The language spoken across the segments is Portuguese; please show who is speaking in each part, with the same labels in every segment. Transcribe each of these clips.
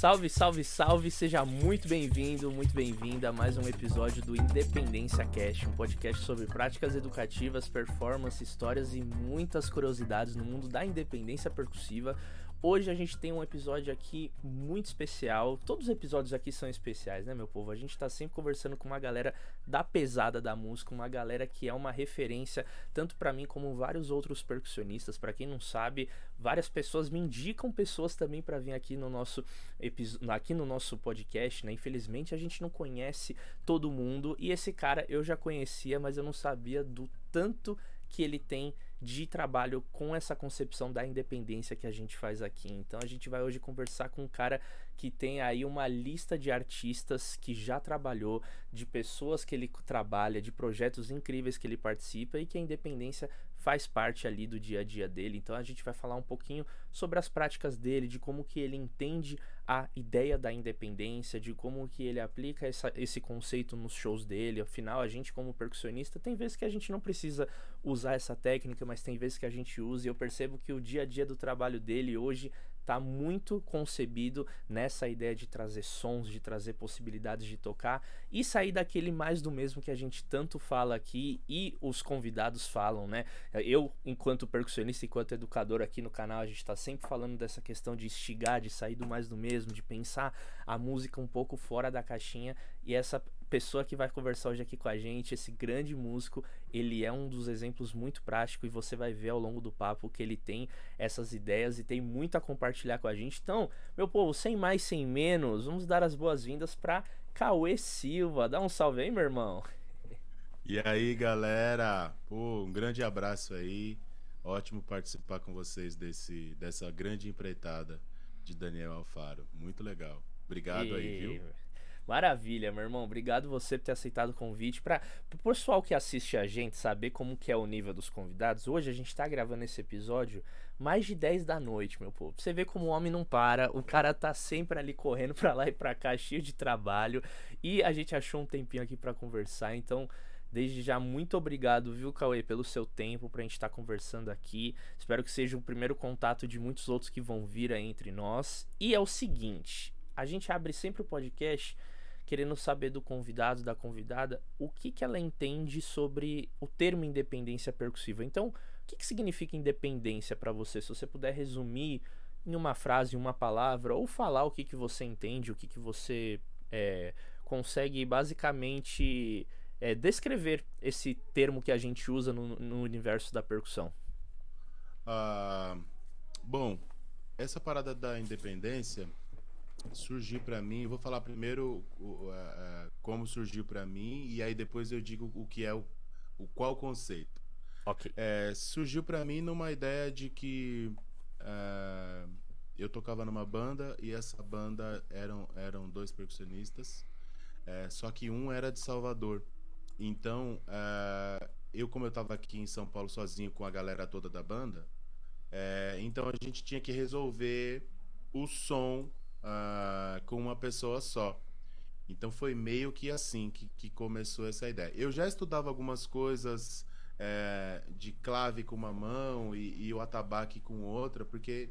Speaker 1: Salve, salve, salve, seja muito bem-vindo, muito bem-vinda a mais um episódio do Independência Cast, um podcast sobre práticas educativas, performance, histórias e muitas curiosidades no mundo da independência percussiva. Hoje a gente tem um episódio aqui muito especial. Todos os episódios aqui são especiais, né, meu povo? A gente tá sempre conversando com uma galera da pesada da música, uma galera que é uma referência tanto para mim como vários outros percussionistas. Para quem não sabe, várias pessoas me indicam pessoas também para vir aqui no nosso aqui no nosso podcast, né? Infelizmente a gente não conhece todo mundo e esse cara eu já conhecia, mas eu não sabia do tanto que ele tem de trabalho com essa concepção da independência que a gente faz aqui. Então a gente vai hoje conversar com um cara que tem aí uma lista de artistas que já trabalhou, de pessoas que ele trabalha, de projetos incríveis que ele participa e que a independência faz parte ali do dia a dia dele. Então a gente vai falar um pouquinho sobre as práticas dele, de como que ele entende a ideia da independência, de como que ele aplica essa, esse conceito nos shows dele. Afinal, a gente como percussionista tem vezes que a gente não precisa usar essa técnica, mas tem vezes que a gente usa e eu percebo que o dia a dia do trabalho dele hoje está muito concebido nessa ideia de trazer sons, de trazer possibilidades de tocar e sair daquele mais do mesmo que a gente tanto fala aqui e os convidados falam, né? Eu, enquanto percussionista, enquanto educador aqui no canal, a gente está sempre falando dessa questão de instigar, de sair do mais do mesmo, de pensar a música um pouco fora da caixinha e essa pessoa que vai conversar hoje aqui com a gente, esse grande músico, ele é um dos exemplos muito práticos e você vai ver ao longo do papo que ele tem essas ideias e tem muito a compartilhar com a gente. Então, meu povo, sem mais, sem menos, vamos dar as boas-vindas para Cauê Silva. Dá um salve aí, meu irmão.
Speaker 2: E aí, galera? Pô, um grande abraço aí. Ótimo participar com vocês desse, dessa grande empreitada de Daniel Alfaro. Muito legal. Obrigado e... aí, viu?
Speaker 1: Maravilha, meu irmão. Obrigado você por ter aceitado o convite. Para o pessoal que assiste a gente saber como que é o nível dos convidados, hoje a gente está gravando esse episódio mais de 10 da noite, meu povo. Você vê como o homem não para, o cara tá sempre ali correndo para lá e para cá, cheio de trabalho. E a gente achou um tempinho aqui para conversar, então Desde já, muito obrigado, viu, Cauê, pelo seu tempo pra gente estar tá conversando aqui. Espero que seja o primeiro contato de muitos outros que vão vir aí entre nós. E é o seguinte: a gente abre sempre o podcast querendo saber do convidado, da convidada, o que, que ela entende sobre o termo independência percussiva. Então, o que, que significa independência para você? Se você puder resumir em uma frase, uma palavra, ou falar o que, que você entende, o que, que você é, consegue basicamente é, descrever esse termo que a gente usa no, no universo da percussão.
Speaker 2: Ah, bom, essa parada da independência surgiu para mim. Vou falar primeiro como surgiu para mim e aí depois eu digo o que é o, o qual conceito.
Speaker 1: Ok.
Speaker 2: É, surgiu para mim numa ideia de que é, eu tocava numa banda e essa banda eram eram dois percussionistas, é, só que um era de Salvador. Então é, eu como eu estava aqui em São Paulo sozinho com a galera toda da banda, é, então a gente tinha que resolver o som uh, com uma pessoa só. Então foi meio que assim que, que começou essa ideia. Eu já estudava algumas coisas é, de clave com uma mão e, e o atabaque com outra, porque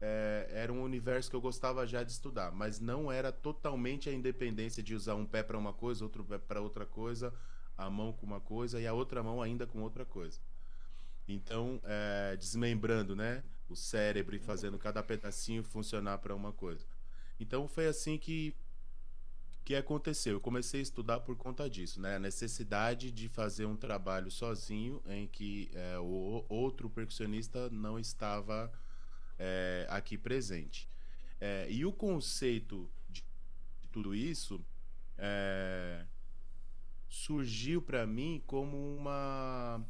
Speaker 2: é, era um universo que eu gostava já de estudar, mas não era totalmente a independência de usar um pé para uma coisa, outro pé para outra coisa, a mão com uma coisa e a outra mão ainda com outra coisa. Então, é, desmembrando, né, o cérebro e fazendo cada pedacinho funcionar para uma coisa. Então foi assim que que aconteceu. Eu comecei a estudar por conta disso, né? A necessidade de fazer um trabalho sozinho em que é, o outro percussionista não estava é, aqui presente. É, e o conceito de, tudo isso é, surgiu para mim como uma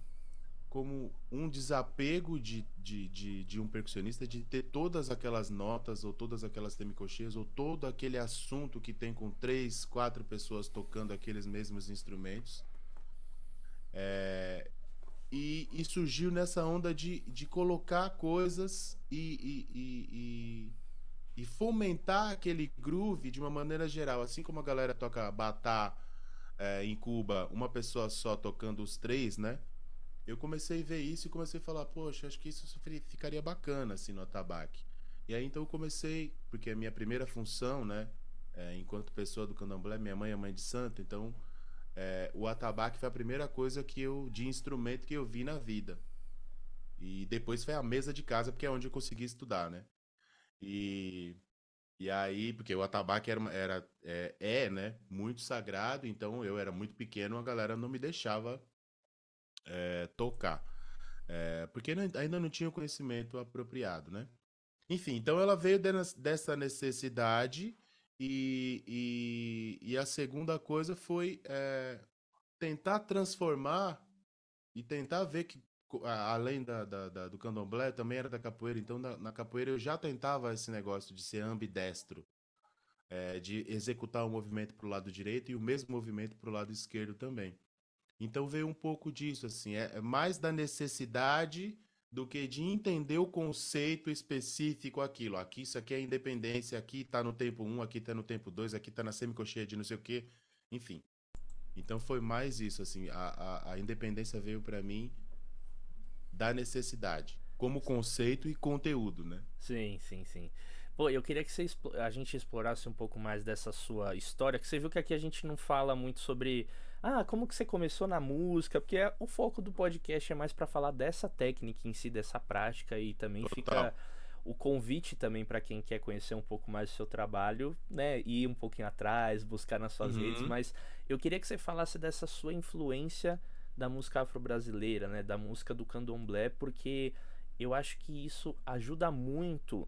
Speaker 2: como um desapego de, de, de, de, um percussionista de ter todas aquelas notas ou todas aquelas semicocheias ou todo aquele assunto que tem com três, quatro pessoas tocando aqueles mesmos instrumentos. É, e, e, surgiu nessa onda de, de colocar coisas e, e, e, fomentar aquele groove de uma maneira geral. Assim como a galera toca batá é, em Cuba, uma pessoa só tocando os três, né? Eu comecei a ver isso e comecei a falar, poxa, acho que isso ficaria bacana assim no atabaque. E aí então eu comecei, porque a minha primeira função, né, é, enquanto pessoa do candomblé, minha mãe é mãe de santo, então é, o atabaque foi a primeira coisa que eu de instrumento que eu vi na vida. E depois foi a mesa de casa, porque é onde eu consegui estudar, né? E, e aí, porque o atabaque era, era é, é, né, muito sagrado, então eu era muito pequeno, a galera não me deixava é, tocar. É, porque ainda não tinha o conhecimento apropriado, né? Enfim, então ela veio dessa necessidade e, e, e a segunda coisa foi é, tentar transformar e tentar ver que além da, da, da, do candomblé, também era da capoeira. Então, na, na, capoeira eu já tentava esse negócio de ser ambidestro, é, de executar o um movimento para o lado direito e o mesmo movimento para o lado esquerdo também. Então veio um pouco disso, assim, é, é mais da necessidade do que de entender o conceito específico aquilo. Aqui, isso aqui é independência, aqui está no tempo 1, aqui está no tempo 2, aqui está na semicocheia de não sei o quê, enfim. Então foi mais isso, assim, a, a, a independência veio para mim da necessidade, como conceito e conteúdo, né?
Speaker 1: Sim, sim, sim. Pô, eu queria que você, a gente explorasse um pouco mais dessa sua história, que você viu que aqui a gente não fala muito sobre ah, como que você começou na música? Porque é, o foco do podcast é mais para falar dessa técnica em si, dessa prática e também Total. fica o convite também para quem quer conhecer um pouco mais do seu trabalho, né, ir um pouquinho atrás, buscar nas suas uhum. redes, mas eu queria que você falasse dessa sua influência da música afro-brasileira, né, da música do candomblé, porque eu acho que isso ajuda muito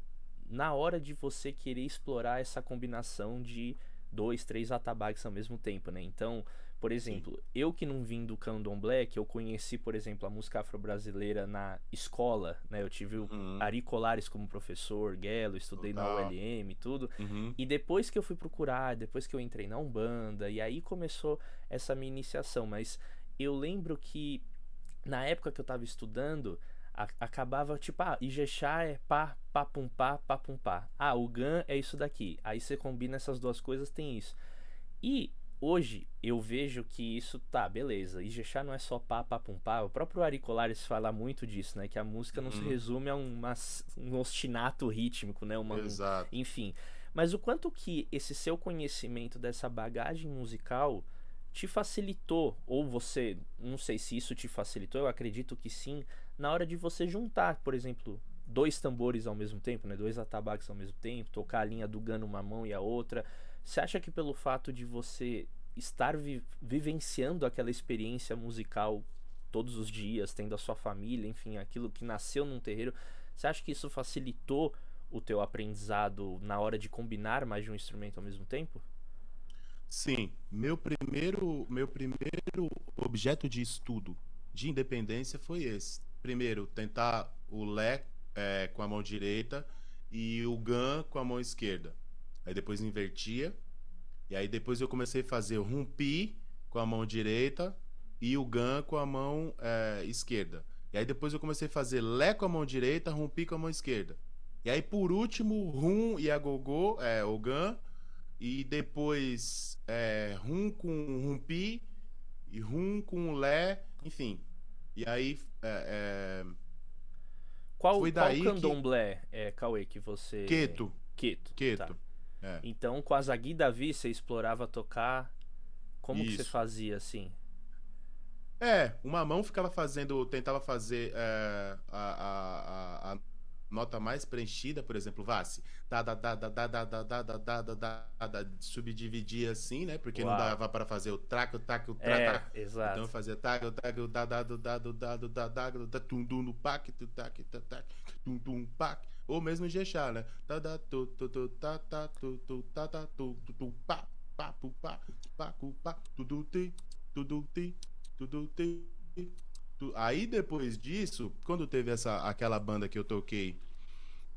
Speaker 1: na hora de você querer explorar essa combinação de dois, três atabaques ao mesmo tempo, né? Então, por exemplo, Sim. eu que não vim do candomblé, que eu conheci, por exemplo, a música afro-brasileira na escola, né? Eu tive o uhum. Ari Colares como professor, Guelo, estudei Total. na ULM e tudo. Uhum. E depois que eu fui procurar, depois que eu entrei na Umbanda, e aí começou essa minha iniciação. Mas eu lembro que na época que eu tava estudando, a, acabava tipo, ah, Ijexá é pá, pá, pum, pá, pá, pum, pá. Ah, o Gan é isso daqui. Aí você combina essas duas coisas, tem isso. E Hoje eu vejo que isso tá, beleza. Ijexá não é só pá, pá, pum, pá. O próprio Ari Colares fala muito disso, né? Que a música não hum. se uhum. resume a uma, um ostinato rítmico, né? Uma,
Speaker 2: Exato.
Speaker 1: Um, enfim. Mas o quanto que esse seu conhecimento dessa bagagem musical te facilitou, ou você, não sei se isso te facilitou, eu acredito que sim, na hora de você juntar, por exemplo, dois tambores ao mesmo tempo, né? Dois atabaques ao mesmo tempo, tocar a linha do gano uma mão e a outra você acha que pelo fato de você estar vi vivenciando aquela experiência musical todos os dias, tendo a sua família, enfim, aquilo que nasceu num terreiro, você acha que isso facilitou o teu aprendizado na hora de combinar mais de um instrumento ao mesmo tempo?
Speaker 2: Sim, meu primeiro, meu primeiro objeto de estudo de independência foi esse. Primeiro, tentar o Lé é, com a mão direita e o Gan com a mão esquerda. Aí depois invertia. E aí depois eu comecei a fazer o rumpi com a mão direita e o gan com a mão é, esquerda. E aí depois eu comecei a fazer lé com a mão direita, rumpi com a mão esquerda. E aí por último, rum e agogô, é, o gan. E depois é, rum com rumpi e rum com lé, enfim. E aí é, é,
Speaker 1: qual, foi daí qual candomblé, que... é, Cauê, que você...
Speaker 2: Queto.
Speaker 1: Queto.
Speaker 2: Queto.
Speaker 1: Tá. É. Então, com a Zagui Davi, você explorava tocar. Como Isso. que você fazia assim?
Speaker 2: É, uma mão ficava fazendo, tentava fazer é, a, a, a, nota mais preenchida, por exemplo, vasse, da da da da da da da da da da subdividir assim, né? Porque não dava para fazer o traco, taco, traco.
Speaker 1: É, exato.
Speaker 2: Então fazia taco, taco, da da da da tum, dum, no pac, tu, tac, tac, tac, tum, tum pac. Ou mesmo Jexá, né? Tá, tá, tu, tu, tu, tá, tá, tu, tu, tá, tá, tu, tu, tu, pá, pá, pu, pá, pá, cu, pá, tudo, ti, tudo, ti, tudo, ti. Aí depois disso, quando teve essa aquela banda que eu toquei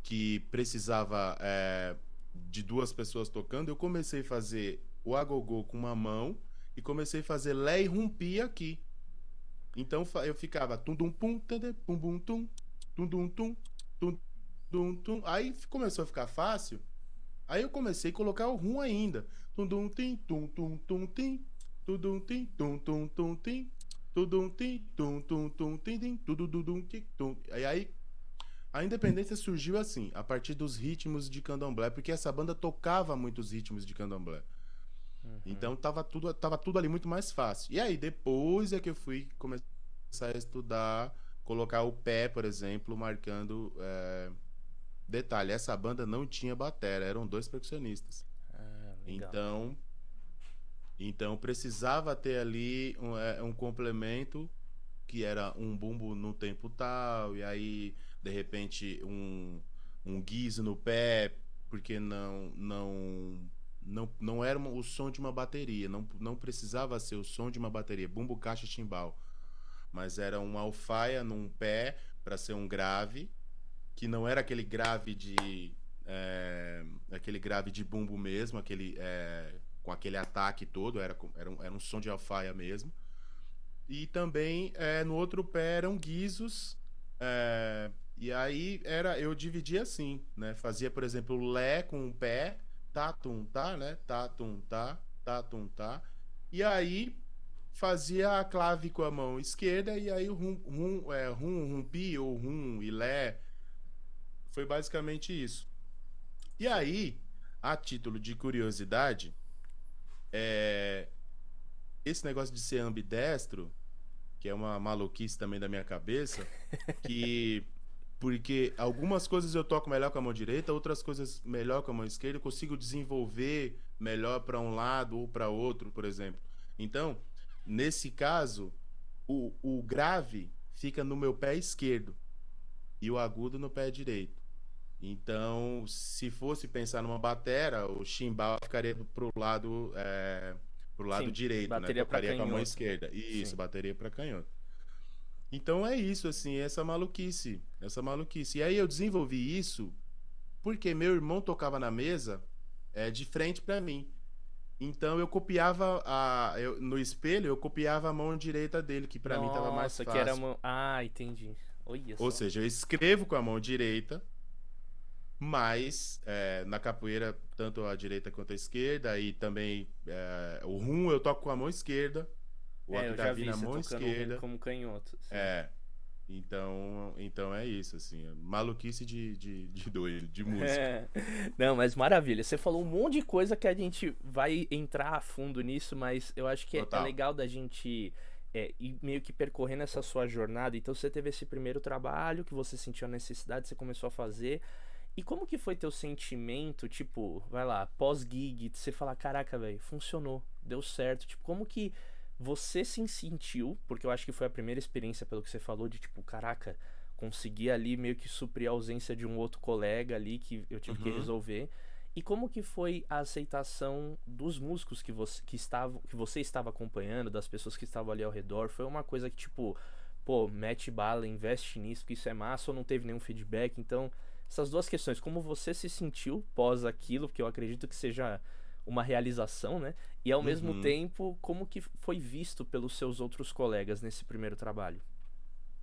Speaker 2: que precisava é, de duas pessoas tocando, eu comecei a fazer o agogô com uma mão e comecei a fazer lé e rumpi aqui. Então eu ficava tum dum pum, pum bum tum, tum dum tum, tum Dum, tum. Aí começou a ficar fácil. Aí eu comecei a colocar o rum ainda. Tum dum tim, tum tum tum tim. Tudum tim, tum tum tum tim. Tudum tim, tum tum tum tim tim. Tudum tim, tum. E aí A independência surgiu assim, a partir dos ritmos de candomblé, porque essa banda tocava muitos ritmos de candomblé. Uhum. Então tava tudo, tava tudo ali muito mais fácil. E aí depois é que eu fui começar a estudar, colocar o pé, por exemplo, marcando. É... Detalhe, essa banda não tinha batera, eram dois percussionistas. Ah, então, então precisava ter ali um, é, um complemento que era um bumbo no tempo tal, e aí de repente um, um guizo no pé, porque não não não, não era o som de uma bateria, não, não precisava ser o som de uma bateria, bumbo, caixa, timbal, mas era um alfaia num pé para ser um grave, que não era aquele grave de é, aquele grave de bumbo mesmo, aquele é, com aquele ataque todo, era, era, um, era um som de alfaia mesmo. E também é, no outro pé eram guizos é, e aí era, eu dividia assim, né? Fazia, por exemplo, Lé com um pé, tá, tum, tá, né? Tá, tum, tá, tá, tum, tá. E aí fazia a clave com a mão esquerda e aí rum, rum, é, rum, rumpi ou rum e Lé. Foi basicamente isso. E aí, a título de curiosidade, é, esse negócio de ser ambidestro, que é uma maluquice também da minha cabeça, que porque algumas coisas eu toco melhor com a mão direita, outras coisas melhor com a mão esquerda, eu consigo desenvolver melhor para um lado ou para outro, por exemplo. Então, nesse caso, o, o grave fica no meu pé esquerdo e o agudo no pé direito. Então, se fosse pensar numa batera, o chimbal ficaria pro lado, é, pro lado Sim, direito, né? bateria né? Tocaria com a mão esquerda. Isso, Sim. bateria para canhoto. Então é isso, assim, essa maluquice. Essa maluquice. E aí eu desenvolvi isso porque meu irmão tocava na mesa é, de frente para mim. Então eu copiava a. Eu, no espelho, eu copiava a mão direita dele, que para mim tava mais fácil.
Speaker 1: que era mão... Ah, entendi. Olha
Speaker 2: Ou seja, eu escrevo com a mão direita, mas é, na capoeira, tanto a direita quanto a esquerda, e também é, o rum eu toco com a mão esquerda. O é, Octavio na mão esquerda.
Speaker 1: Como canhoto.
Speaker 2: É. Então, então é isso, assim. É maluquice de, de, de doido, de música. É.
Speaker 1: Não, mas maravilha. Você falou um monte de coisa que a gente vai entrar a fundo nisso, mas eu acho que é, é legal da gente é, ir meio que percorrendo essa sua jornada. Então você teve esse primeiro trabalho que você sentiu a necessidade, você começou a fazer. E como que foi teu sentimento, tipo, vai lá, pós-gig, você falar, caraca, velho, funcionou, deu certo. Tipo, como que você se sentiu, porque eu acho que foi a primeira experiência pelo que você falou, de tipo, caraca, consegui ali meio que suprir a ausência de um outro colega ali que eu tive uhum. que resolver. E como que foi a aceitação dos músicos que você, que, estava, que você estava acompanhando, das pessoas que estavam ali ao redor? Foi uma coisa que, tipo, pô, mete bala, investe nisso, que isso é massa, ou não teve nenhum feedback? Então, essas duas questões, como você se sentiu pós aquilo, que eu acredito que seja uma realização, né? E ao uhum. mesmo tempo, como que foi visto pelos seus outros colegas nesse primeiro trabalho?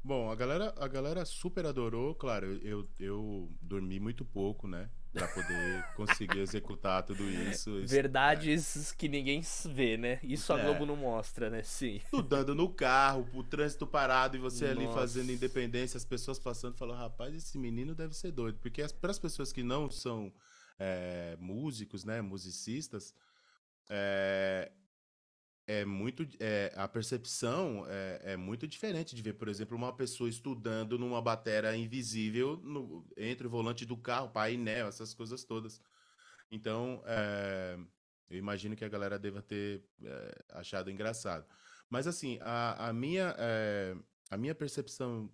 Speaker 2: Bom, a galera, a galera super adorou, claro, eu, eu dormi muito pouco, né? Pra poder conseguir executar tudo isso.
Speaker 1: Verdades é. que ninguém vê, né? Isso a é. Globo não mostra, né? Sim.
Speaker 2: Estudando no carro, o trânsito parado e você Nossa. ali fazendo independência, as pessoas passando falam, rapaz, esse menino deve ser doido. Porque para as pessoas que não são é, músicos, né, musicistas, é, é muito é, a percepção é, é, muito diferente de ver, por exemplo, uma pessoa estudando numa bateria invisível no, entre o volante do carro, painel, essas coisas todas. Então, é, eu imagino que a galera deva ter é, achado engraçado. Mas assim, a, a minha é, a minha percepção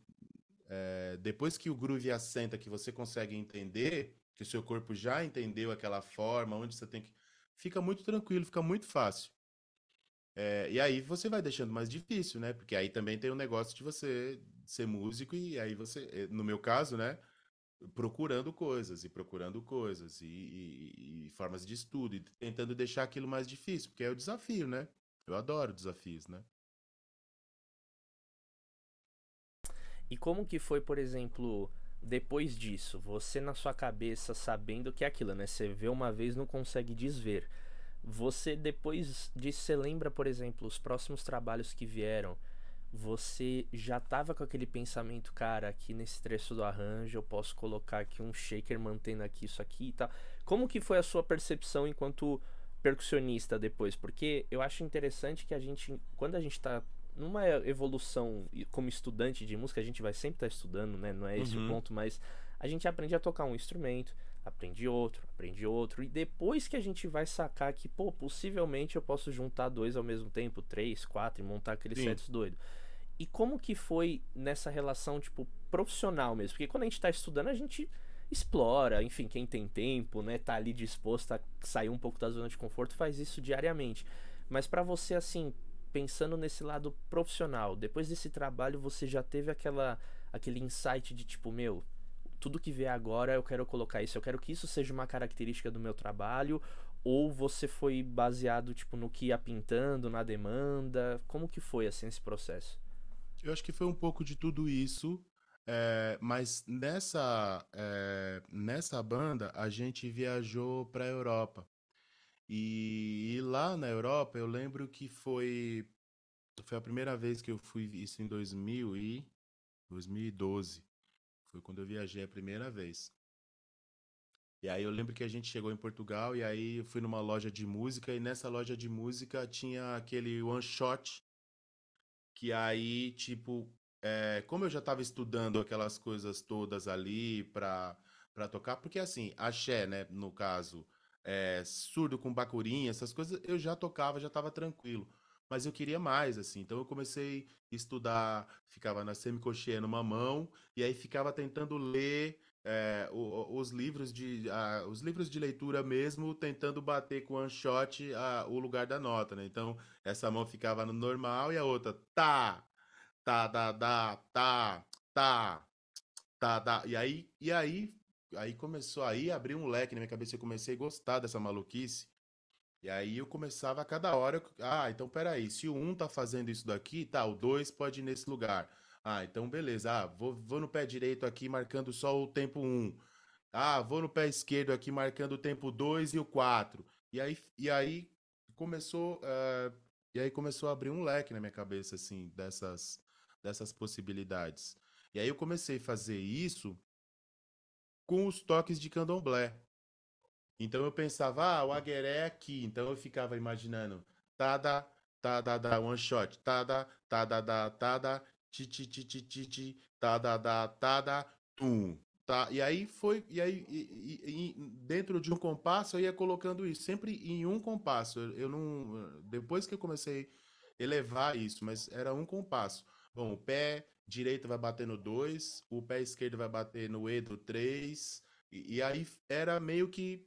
Speaker 2: depois que o groove assenta, que você consegue entender que o seu corpo já entendeu aquela forma, onde você tem que. Fica muito tranquilo, fica muito fácil. É, e aí você vai deixando mais difícil, né? Porque aí também tem o um negócio de você ser músico e aí você, eh, no meu caso, né? Procurando coisas e procurando coisas e, e, e formas de estudo e tentando deixar aquilo mais difícil, porque é o desafio, né? Eu adoro desafios, né?
Speaker 1: E como que foi, por exemplo, depois disso, você na sua cabeça sabendo que é aquilo, né? Você vê uma vez não consegue desver. Você depois disso, você lembra, por exemplo, os próximos trabalhos que vieram? você já tava com aquele pensamento, cara, aqui nesse trecho do arranjo eu posso colocar aqui um shaker mantendo aqui isso aqui e tal. Como que foi a sua percepção enquanto percussionista depois? Porque eu acho interessante que a gente, quando a gente tá numa evolução como estudante de música, a gente vai sempre estar tá estudando, né? Não é esse uhum. o ponto, mas a gente aprende a tocar um instrumento, aprende outro, aprende outro, e depois que a gente vai sacar que, pô, possivelmente eu posso juntar dois ao mesmo tempo, três, quatro, e montar aqueles sets doido. E como que foi nessa relação, tipo, profissional mesmo? Porque quando a gente tá estudando, a gente explora, enfim, quem tem tempo, né, tá ali disposto a sair um pouco da zona de conforto, faz isso diariamente. Mas para você, assim, pensando nesse lado profissional, depois desse trabalho, você já teve aquela, aquele insight de tipo, meu, tudo que vier agora eu quero colocar isso, eu quero que isso seja uma característica do meu trabalho, ou você foi baseado tipo no que ia pintando, na demanda? Como que foi assim esse processo?
Speaker 2: Eu acho que foi um pouco de tudo isso, é, mas nessa é, nessa banda a gente viajou para a Europa e, e, lá na Europa eu lembro que foi foi a primeira vez que eu fui isso em 2000 e 2012 foi quando eu viajei a primeira vez. E aí eu lembro que a gente chegou em Portugal e aí eu fui numa loja de música e nessa loja de música tinha aquele one shot que aí, tipo, é, como eu já estava estudando aquelas coisas todas ali pra, pra tocar, porque assim, axé, né, no caso, é, surdo com bacurinha, essas coisas, eu já tocava, já estava tranquilo mas eu queria mais, assim. Então eu comecei a estudar, ficava na semicocheia numa mão, e aí ficava tentando ler é, os livros de a, os livros de leitura mesmo, tentando bater com one shot a, o lugar da nota, né? Então essa mão ficava no normal e a outra tá, tá, da, da, tá, tá, tá, tá. E aí, e aí, aí começou aí abrir um leque na minha cabeça. Eu comecei a gostar dessa maluquice. E aí eu começava a cada hora, ah, então peraí, se o 1 um tá fazendo isso daqui, tá, o 2 pode ir nesse lugar. Ah, então beleza, ah, vou, vou no pé direito aqui marcando só o tempo 1. Um. Ah, vou no pé esquerdo aqui marcando o tempo 2 e o 4. E aí, e aí começou, uh, e aí começou a abrir um leque na minha cabeça, assim, dessas, dessas possibilidades. E aí eu comecei a fazer isso com os toques de candomblé. Então eu pensava, ah, o agueré é aqui. Então eu ficava imaginando, tada, tada, da, one shot, tada, tada, da, tada, ti, ti, ti, ti, ti, ti, tada, da, tada, tum. Tá? E aí foi, e aí e, e, dentro de um compasso eu ia colocando isso, sempre em um compasso. Eu, eu não, depois que eu comecei a elevar isso, mas era um compasso. Bom, o pé direito vai bater no 2, o pé esquerdo vai bater no E do 3, e, e aí era meio que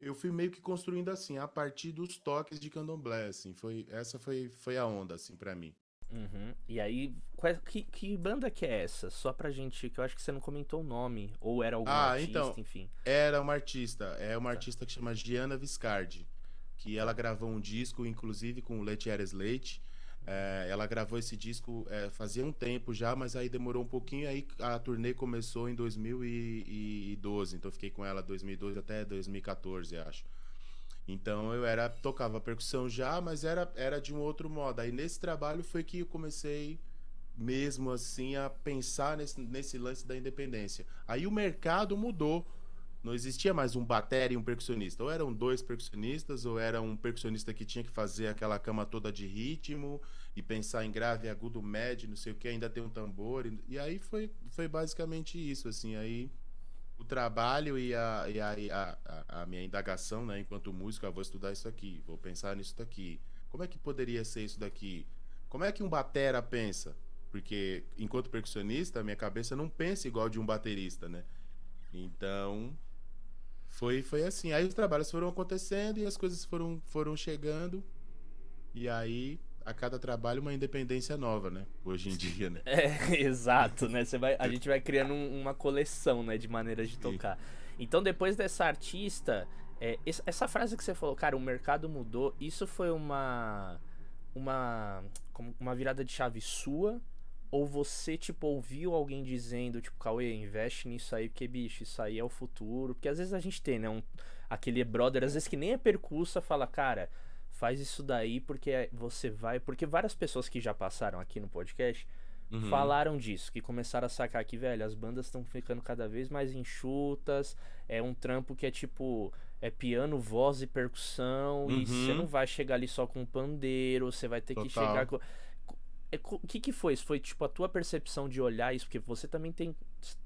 Speaker 2: eu fui meio que construindo assim, a partir dos toques de candomblé, assim. Foi, essa foi, foi a onda, assim, para mim.
Speaker 1: Uhum. E aí, qual, que, que banda que é essa? Só pra gente, que eu acho que você não comentou o nome, ou era algum ah, artista, então, enfim.
Speaker 2: Era uma artista, é uma tá. artista que chama Gianna Viscardi, que ela gravou um disco, inclusive, com o Letieres Leite, é, ela gravou esse disco é, fazia um tempo já, mas aí demorou um pouquinho. Aí a turnê começou em 2012, então fiquei com ela 2012 até 2014, acho. Então eu era tocava percussão já, mas era, era de um outro modo. Aí nesse trabalho foi que eu comecei mesmo assim a pensar nesse, nesse lance da independência. Aí o mercado mudou. Não existia mais um bateria e um percussionista. Ou eram dois percussionistas, ou era um percussionista que tinha que fazer aquela cama toda de ritmo e pensar em grave, agudo, médio, não sei o que, ainda tem um tambor. E, e aí foi, foi basicamente isso, assim. Aí o trabalho e a, e a, a, a, minha indagação, né, enquanto músico, ah, vou estudar isso aqui, vou pensar nisso daqui. Como é que poderia ser isso daqui? Como é que um batera pensa? Porque enquanto percussionista, minha cabeça não pensa igual de um baterista, né? Então, foi, foi assim. Aí os trabalhos foram acontecendo e as coisas foram, foram chegando. E aí, a cada trabalho, uma independência nova, né? Hoje em dia, né?
Speaker 1: É, exato, né? Você vai, a gente vai criando um, uma coleção, né? De maneiras de tocar. Então, depois dessa artista, é, essa frase que você falou, cara, o mercado mudou, isso foi uma. Uma, uma virada de chave sua ou você, tipo, ouviu alguém dizendo, tipo, Cauê, investe nisso aí, porque, bicho, isso aí é o futuro. Porque às vezes a gente tem, né? Um, aquele brother, às vezes que nem é percussa, fala, cara, faz isso daí porque você vai. Porque várias pessoas que já passaram aqui no podcast uhum. falaram disso, que começaram a sacar que, velho, as bandas estão ficando cada vez mais enxutas. É um trampo que é tipo. É piano, voz e percussão. Uhum. E você não vai chegar ali só com pandeiro, você vai ter Total. que chegar com. É, o que que foi? Isso foi tipo a tua percepção de olhar isso, porque você também tem,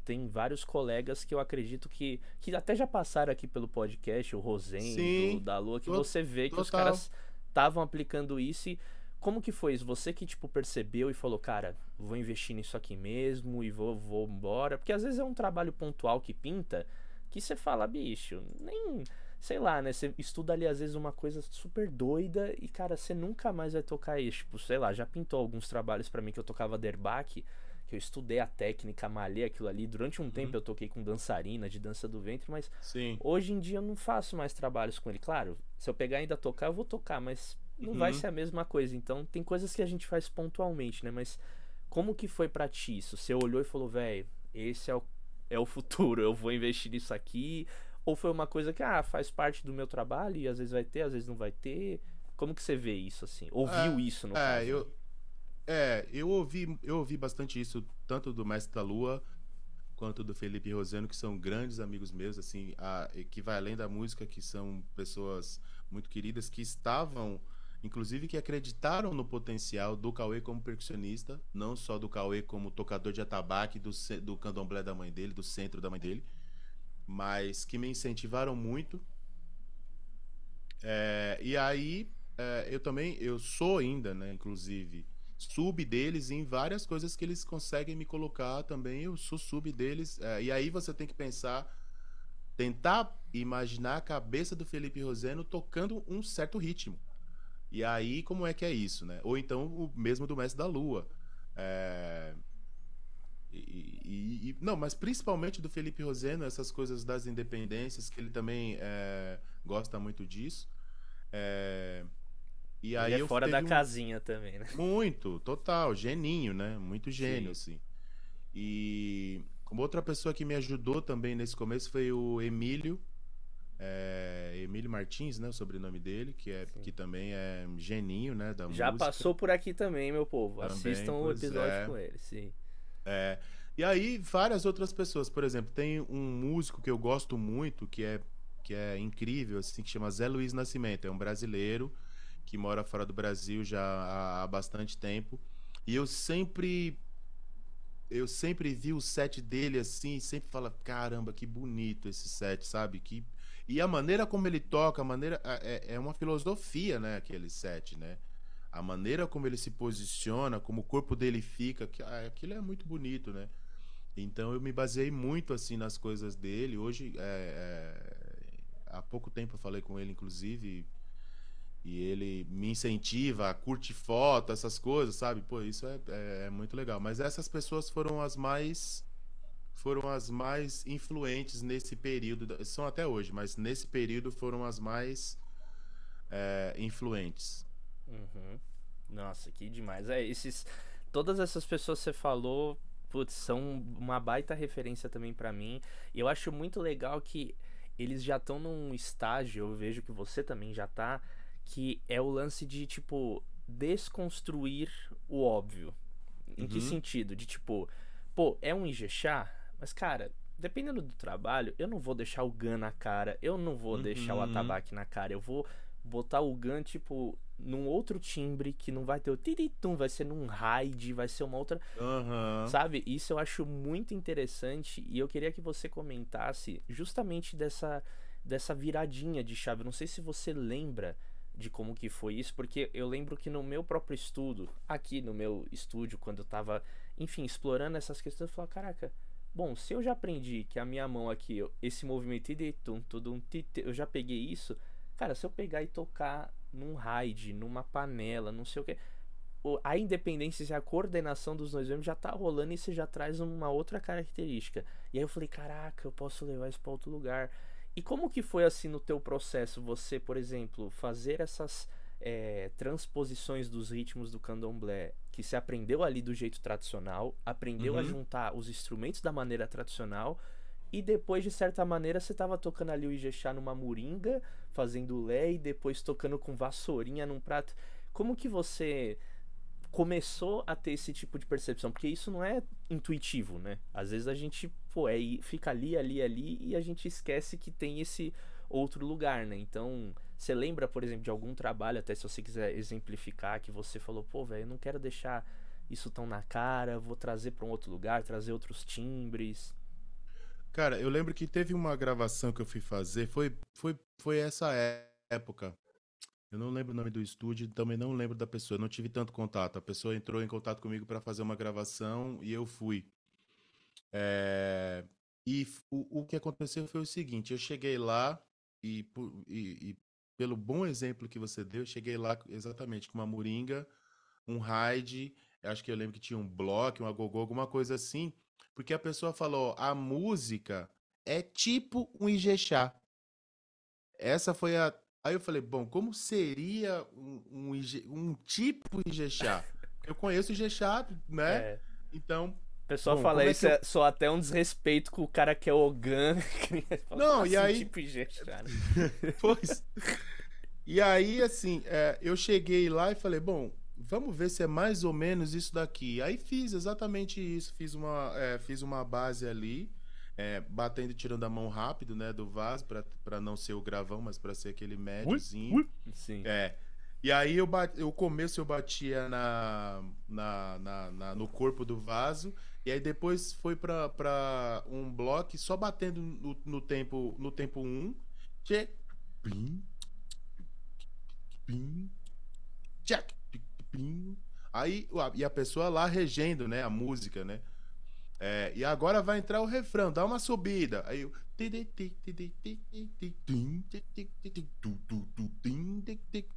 Speaker 1: tem vários colegas que eu acredito que que até já passaram aqui pelo podcast, o Rosendo, o da Lua, que você vê que total. os caras estavam aplicando isso e como que foi isso? Você que tipo percebeu e falou, cara, vou investir nisso aqui mesmo e vou vou embora, porque às vezes é um trabalho pontual que pinta que você fala, bicho, nem sei lá, né? Você estuda ali às vezes uma coisa super doida e, cara, você nunca mais vai tocar isso. Tipo, sei lá, já pintou alguns trabalhos para mim que eu tocava derbaque, que eu estudei a técnica, malhei aquilo ali. Durante um uhum. tempo eu toquei com dançarina de dança do ventre, mas
Speaker 2: Sim.
Speaker 1: hoje em dia eu não faço mais trabalhos com ele. Claro, se eu pegar e ainda tocar, eu vou tocar, mas não uhum. vai ser a mesma coisa. Então tem coisas que a gente faz pontualmente, né? Mas como que foi para ti isso? Você olhou e falou, velho, esse é o, é o futuro, eu vou investir nisso aqui ou foi uma coisa que, ah, faz parte do meu trabalho e às vezes vai ter, às vezes não vai ter? Como que você vê isso, assim? Ouviu
Speaker 2: é,
Speaker 1: isso, no
Speaker 2: é, caso? Eu, é, eu ouvi, eu ouvi bastante isso, tanto do Mestre da Lua quanto do Felipe Roseno, que são grandes amigos meus, assim, a, que vai além da música, que são pessoas muito queridas, que estavam, inclusive que acreditaram no potencial do Cauê como percussionista, não só do Cauê como tocador de atabaque do, do candomblé da mãe dele, do centro da mãe dele, mas que me incentivaram muito. É, e aí, é, eu também, eu sou ainda, né, inclusive, sub deles em várias coisas que eles conseguem me colocar também, eu sou sub deles. É, e aí você tem que pensar, tentar imaginar a cabeça do Felipe Roseno tocando um certo ritmo. E aí, como é que é isso, né? Ou então o mesmo do Mestre da Lua. É, e, e, e, não, mas principalmente do Felipe Roseno, essas coisas das independências, que ele também é, gosta muito disso. É,
Speaker 1: e aí ele é fora da um... casinha também, né?
Speaker 2: Muito, total, geninho, né? Muito gênio, Sim. assim. E uma outra pessoa que me ajudou também nesse começo foi o Emílio, é, Emílio Martins, né, o sobrenome dele, que, é, que também é geninho, né, da
Speaker 1: Já música. passou por aqui também, meu povo. Também, Assistam o episódio é. com ele, sim.
Speaker 2: É, e aí, várias outras pessoas. Por exemplo, tem um músico que eu gosto muito, que é, que é incrível, assim, que chama Zé Luiz Nascimento. É um brasileiro que mora fora do Brasil já há, bastante tempo. E eu sempre. Eu sempre vi o set dele assim, sempre fala, caramba, que bonito esse set, sabe? Que, e a maneira como ele toca, a maneira. É, é uma filosofia, né, aquele set, né? A maneira como ele se posiciona, como o corpo dele fica, ah, aquilo é muito bonito, né? Então eu me baseei muito assim nas coisas dele. Hoje, é, é, há pouco tempo eu falei com ele, inclusive, e ele me incentiva a curtir foto, essas coisas, sabe? Pô, isso é, é, é muito legal. Mas essas pessoas foram as mais foram as mais influentes nesse período, são até hoje, mas nesse período foram as mais é, influentes.
Speaker 1: Uhum. Nossa, que demais. É, esses, todas essas pessoas que você falou, putz, são uma baita referência também para mim. E eu acho muito legal que eles já estão num estágio, eu vejo que você também já tá, que é o lance de, tipo, desconstruir o óbvio. Em uhum. que sentido? De tipo, pô, é um Ijexá, mas cara, dependendo do trabalho, eu não vou deixar o Gun na cara, eu não vou uhum. deixar o atabaque na cara, eu vou botar o Gun, tipo, num outro timbre que não vai ter o tiritum, vai ser num raid, vai ser uma outra.
Speaker 2: Uhum.
Speaker 1: Sabe? Isso eu acho muito interessante e eu queria que você comentasse justamente dessa, dessa viradinha de chave. Não sei se você lembra de como que foi isso, porque eu lembro que no meu próprio estudo, aqui no meu estúdio, quando eu tava, enfim, explorando essas questões, eu falei, caraca, bom, se eu já aprendi que a minha mão aqui, esse movimento um eu já peguei isso, cara, se eu pegar e tocar num raid, numa panela, não sei o que. A independência e a coordenação dos dois membros já tá rolando e você já traz uma outra característica. E aí eu falei, caraca, eu posso levar isso para outro lugar. E como que foi assim no teu processo, você, por exemplo, fazer essas é, transposições dos ritmos do candomblé que você aprendeu ali do jeito tradicional, aprendeu uhum. a juntar os instrumentos da maneira tradicional e depois, de certa maneira, você estava tocando ali o Ijexá numa moringa, fazendo lé e depois tocando com vassourinha num prato. Como que você começou a ter esse tipo de percepção? Porque isso não é intuitivo, né? Às vezes a gente, pô, é, fica ali, ali, ali e a gente esquece que tem esse outro lugar, né? Então, você lembra, por exemplo, de algum trabalho, até se você quiser exemplificar, que você falou, pô, velho, eu não quero deixar isso tão na cara, vou trazer para um outro lugar, trazer outros timbres.
Speaker 2: Cara, eu lembro que teve uma gravação que eu fui fazer, foi, foi, foi essa época. Eu não lembro o nome do estúdio, também não lembro da pessoa, não tive tanto contato. A pessoa entrou em contato comigo para fazer uma gravação e eu fui. É... E o, o que aconteceu foi o seguinte: eu cheguei lá e, e, e, pelo bom exemplo que você deu, eu cheguei lá exatamente com uma moringa, um ride, acho que eu lembro que tinha um bloco, um agogô, alguma coisa assim. Porque a pessoa falou, a música é tipo um Ijexá. Essa foi a. Aí eu falei, bom, como seria um, um, um tipo Ijexá? Eu conheço Ijexá, né? É. Então.
Speaker 1: O pessoal bom, fala isso, é, eu... é só até um desrespeito com o cara que é Ogan.
Speaker 2: Não, e aí. Tipo Ijexá, né? pois. E aí, assim, é, eu cheguei lá e falei, bom, vamos ver se é mais ou menos isso daqui. Aí fiz exatamente isso, fiz uma, é, fiz uma base ali, é, batendo e tirando a mão rápido, né, do vaso, para não ser o gravão, mas para ser aquele médiozinho. Ui, ui. Sim. É. E aí eu bate, o começo eu batia na, na, na, na, no corpo do vaso, e aí depois foi para um bloco só batendo no, no tempo no tempo 1. Um, check, pim, pim, check, pim. Aí, e a pessoa lá regendo, né? A música, né? É, e agora vai entrar o refrão, dá uma subida. Aí eu.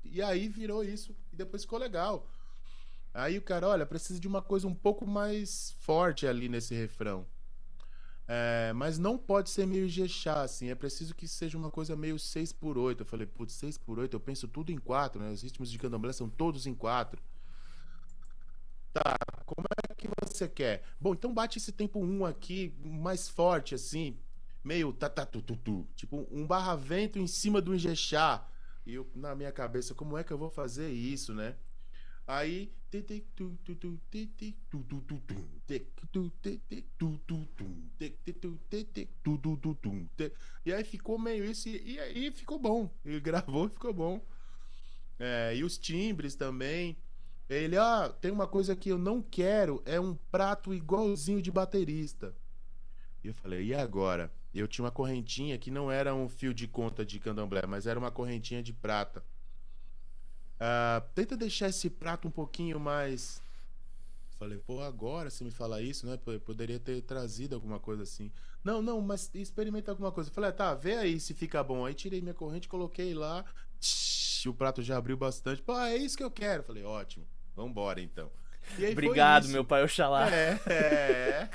Speaker 2: E aí virou isso. E depois ficou legal. Aí o cara, olha, precisa de uma coisa um pouco mais forte ali nesse refrão. É, mas não pode ser meio Jexá, assim. É preciso que seja uma coisa meio 6 por 8 Eu falei, putz, 6 por 8 eu penso tudo em 4 né? Os ritmos de candomblé são todos em 4 Tá, como é que você quer? Bom, então bate esse tempo 1 aqui, mais forte, assim. Meio tatatututu. Tipo, um barra-vento em cima do Jexá. E eu, na minha cabeça, como é que eu vou fazer isso, né? Aí. E aí ficou meio isso. E aí ficou bom. Ele gravou ficou bom. É, e os timbres também. Ele, ah, tem uma coisa que eu não quero, é um prato igualzinho de baterista. E eu falei, e agora? Eu tinha uma correntinha que não era um fio de conta de candomblé, mas era uma correntinha de prata. Uh, tenta deixar esse prato um pouquinho mais. Falei, pô, agora você me fala isso, né? Poderia ter trazido alguma coisa assim. Não, não, mas experimenta alguma coisa. Falei, ah, tá, vê aí se fica bom. Aí tirei minha corrente, coloquei lá. Tsh, o prato já abriu bastante. Pô, é isso que eu quero. Falei, ótimo, vambora então.
Speaker 1: Obrigado, meu pai Oxalá.
Speaker 2: É, é.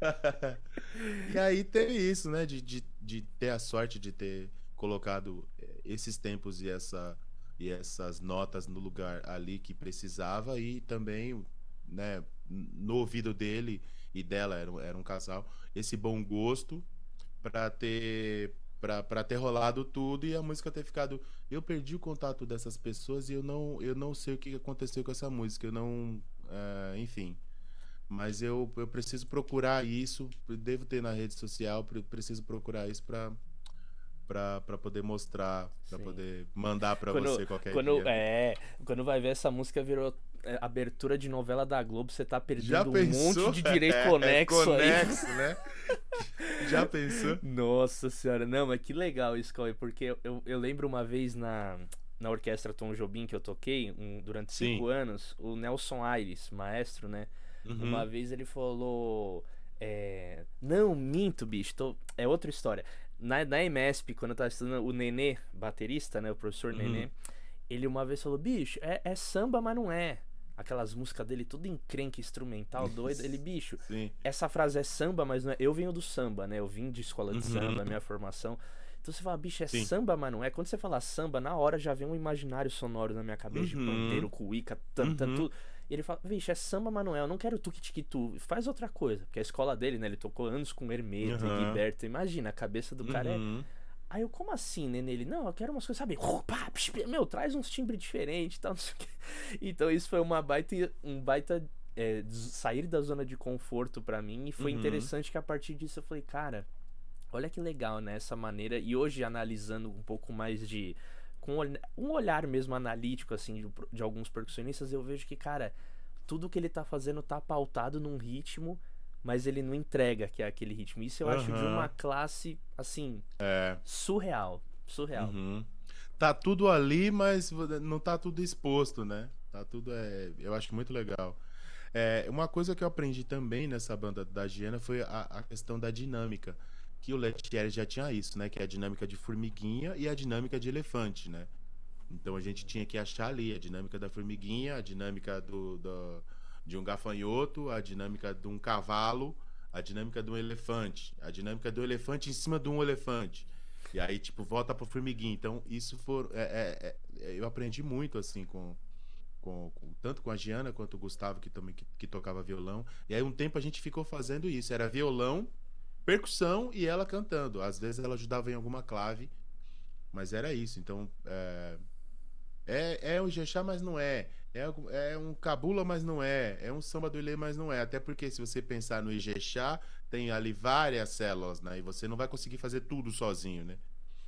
Speaker 2: e aí teve isso, né? De, de, de ter a sorte de ter colocado eh, esses tempos e essa e essas notas no lugar ali que precisava e também, né, no ouvido dele e dela era, era um casal, esse bom gosto para ter para ter rolado tudo e a música ter ficado. Eu perdi o contato dessas pessoas e eu não, eu não sei o que aconteceu com essa música. Eu não. Uh, enfim. Mas eu, eu preciso procurar isso. Devo ter na rede social. Preciso procurar isso para para poder mostrar, para poder mandar para você qualquer
Speaker 1: quando,
Speaker 2: dia.
Speaker 1: É, quando vai ver essa música virou é, abertura de novela da Globo, você tá perdendo um monte de direito é, conexo, é, conexo
Speaker 2: aí. né? Já pensou?
Speaker 1: Nossa senhora, não, mas que legal isso, Cauê, porque eu, eu, eu lembro uma vez na, na orquestra Tom Jobim que eu toquei um, durante cinco Sim. anos, o Nelson Aires, maestro, né? Uhum. Uma vez ele falou. É, não, minto, bicho, tô, é outra história na, na MSP, quando eu tava estudando, o Nenê, baterista, né? O professor uhum. Nenê, ele uma vez falou: bicho, é, é samba, mas não é. Aquelas músicas dele, tudo encrenque instrumental, doido. Ele, bicho, Sim. essa frase é samba, mas não é. Eu venho do samba, né? Eu vim de escola de uhum. samba, minha formação. Então você fala, bicho, é Sim. samba, mas não é. Quando você fala samba, na hora já vem um imaginário sonoro na minha cabeça, uhum. de pandeiro, cuíca, tanto, uhum. tudo. E ele fala, vixe, é samba Manuel, não quero tu que tu faz outra coisa. Porque a escola dele, né? Ele tocou anos com Hermeto, uhum. Gilberto. Imagina, a cabeça do cara é.
Speaker 2: Uhum.
Speaker 1: Aí eu, como assim, né? Nele, não, eu quero umas coisas, sabe? Meu, traz uns timbres diferentes e tal, não sei o quê. Então isso foi uma baita, um baita é, sair da zona de conforto para mim. E foi uhum. interessante que a partir disso eu falei, cara, olha que legal, né? Essa maneira. E hoje, analisando um pouco mais de. Com um olhar mesmo analítico, assim, de, de alguns percussionistas, eu vejo que, cara, tudo que ele tá fazendo tá pautado num ritmo mas ele não entrega que é aquele ritmo. Isso eu uhum. acho de uma classe, assim, é. surreal. Surreal. Uhum.
Speaker 2: Tá tudo ali, mas não tá tudo exposto, né? Tá tudo. É, eu acho muito legal. É, uma coisa que eu aprendi também nessa banda da Giana foi a, a questão da dinâmica. Que o Letieri já tinha isso, né? Que é a dinâmica de formiguinha e a dinâmica de elefante, né? Então a gente tinha que achar ali a dinâmica da formiguinha, a dinâmica do, do de um gafanhoto, a dinâmica de um cavalo, a dinâmica de um elefante, a dinâmica do elefante em cima de um elefante. E aí, tipo, volta pro formiguinho. Então, isso for. É, é, é, eu aprendi muito, assim, com, com, com, tanto com a Giana quanto o Gustavo, que também que, que, tocava violão. E aí, um tempo a gente ficou fazendo isso. Era violão, percussão e ela cantando. Às vezes ela ajudava em alguma clave, mas era isso. Então, é, é, é o Ijexá, mas não é. É, é um cabula, mas não é. É um samba do Ilê, mas não é. Até porque se você pensar no Ijexá, tem ali várias células, né? E você não vai conseguir fazer tudo sozinho, né?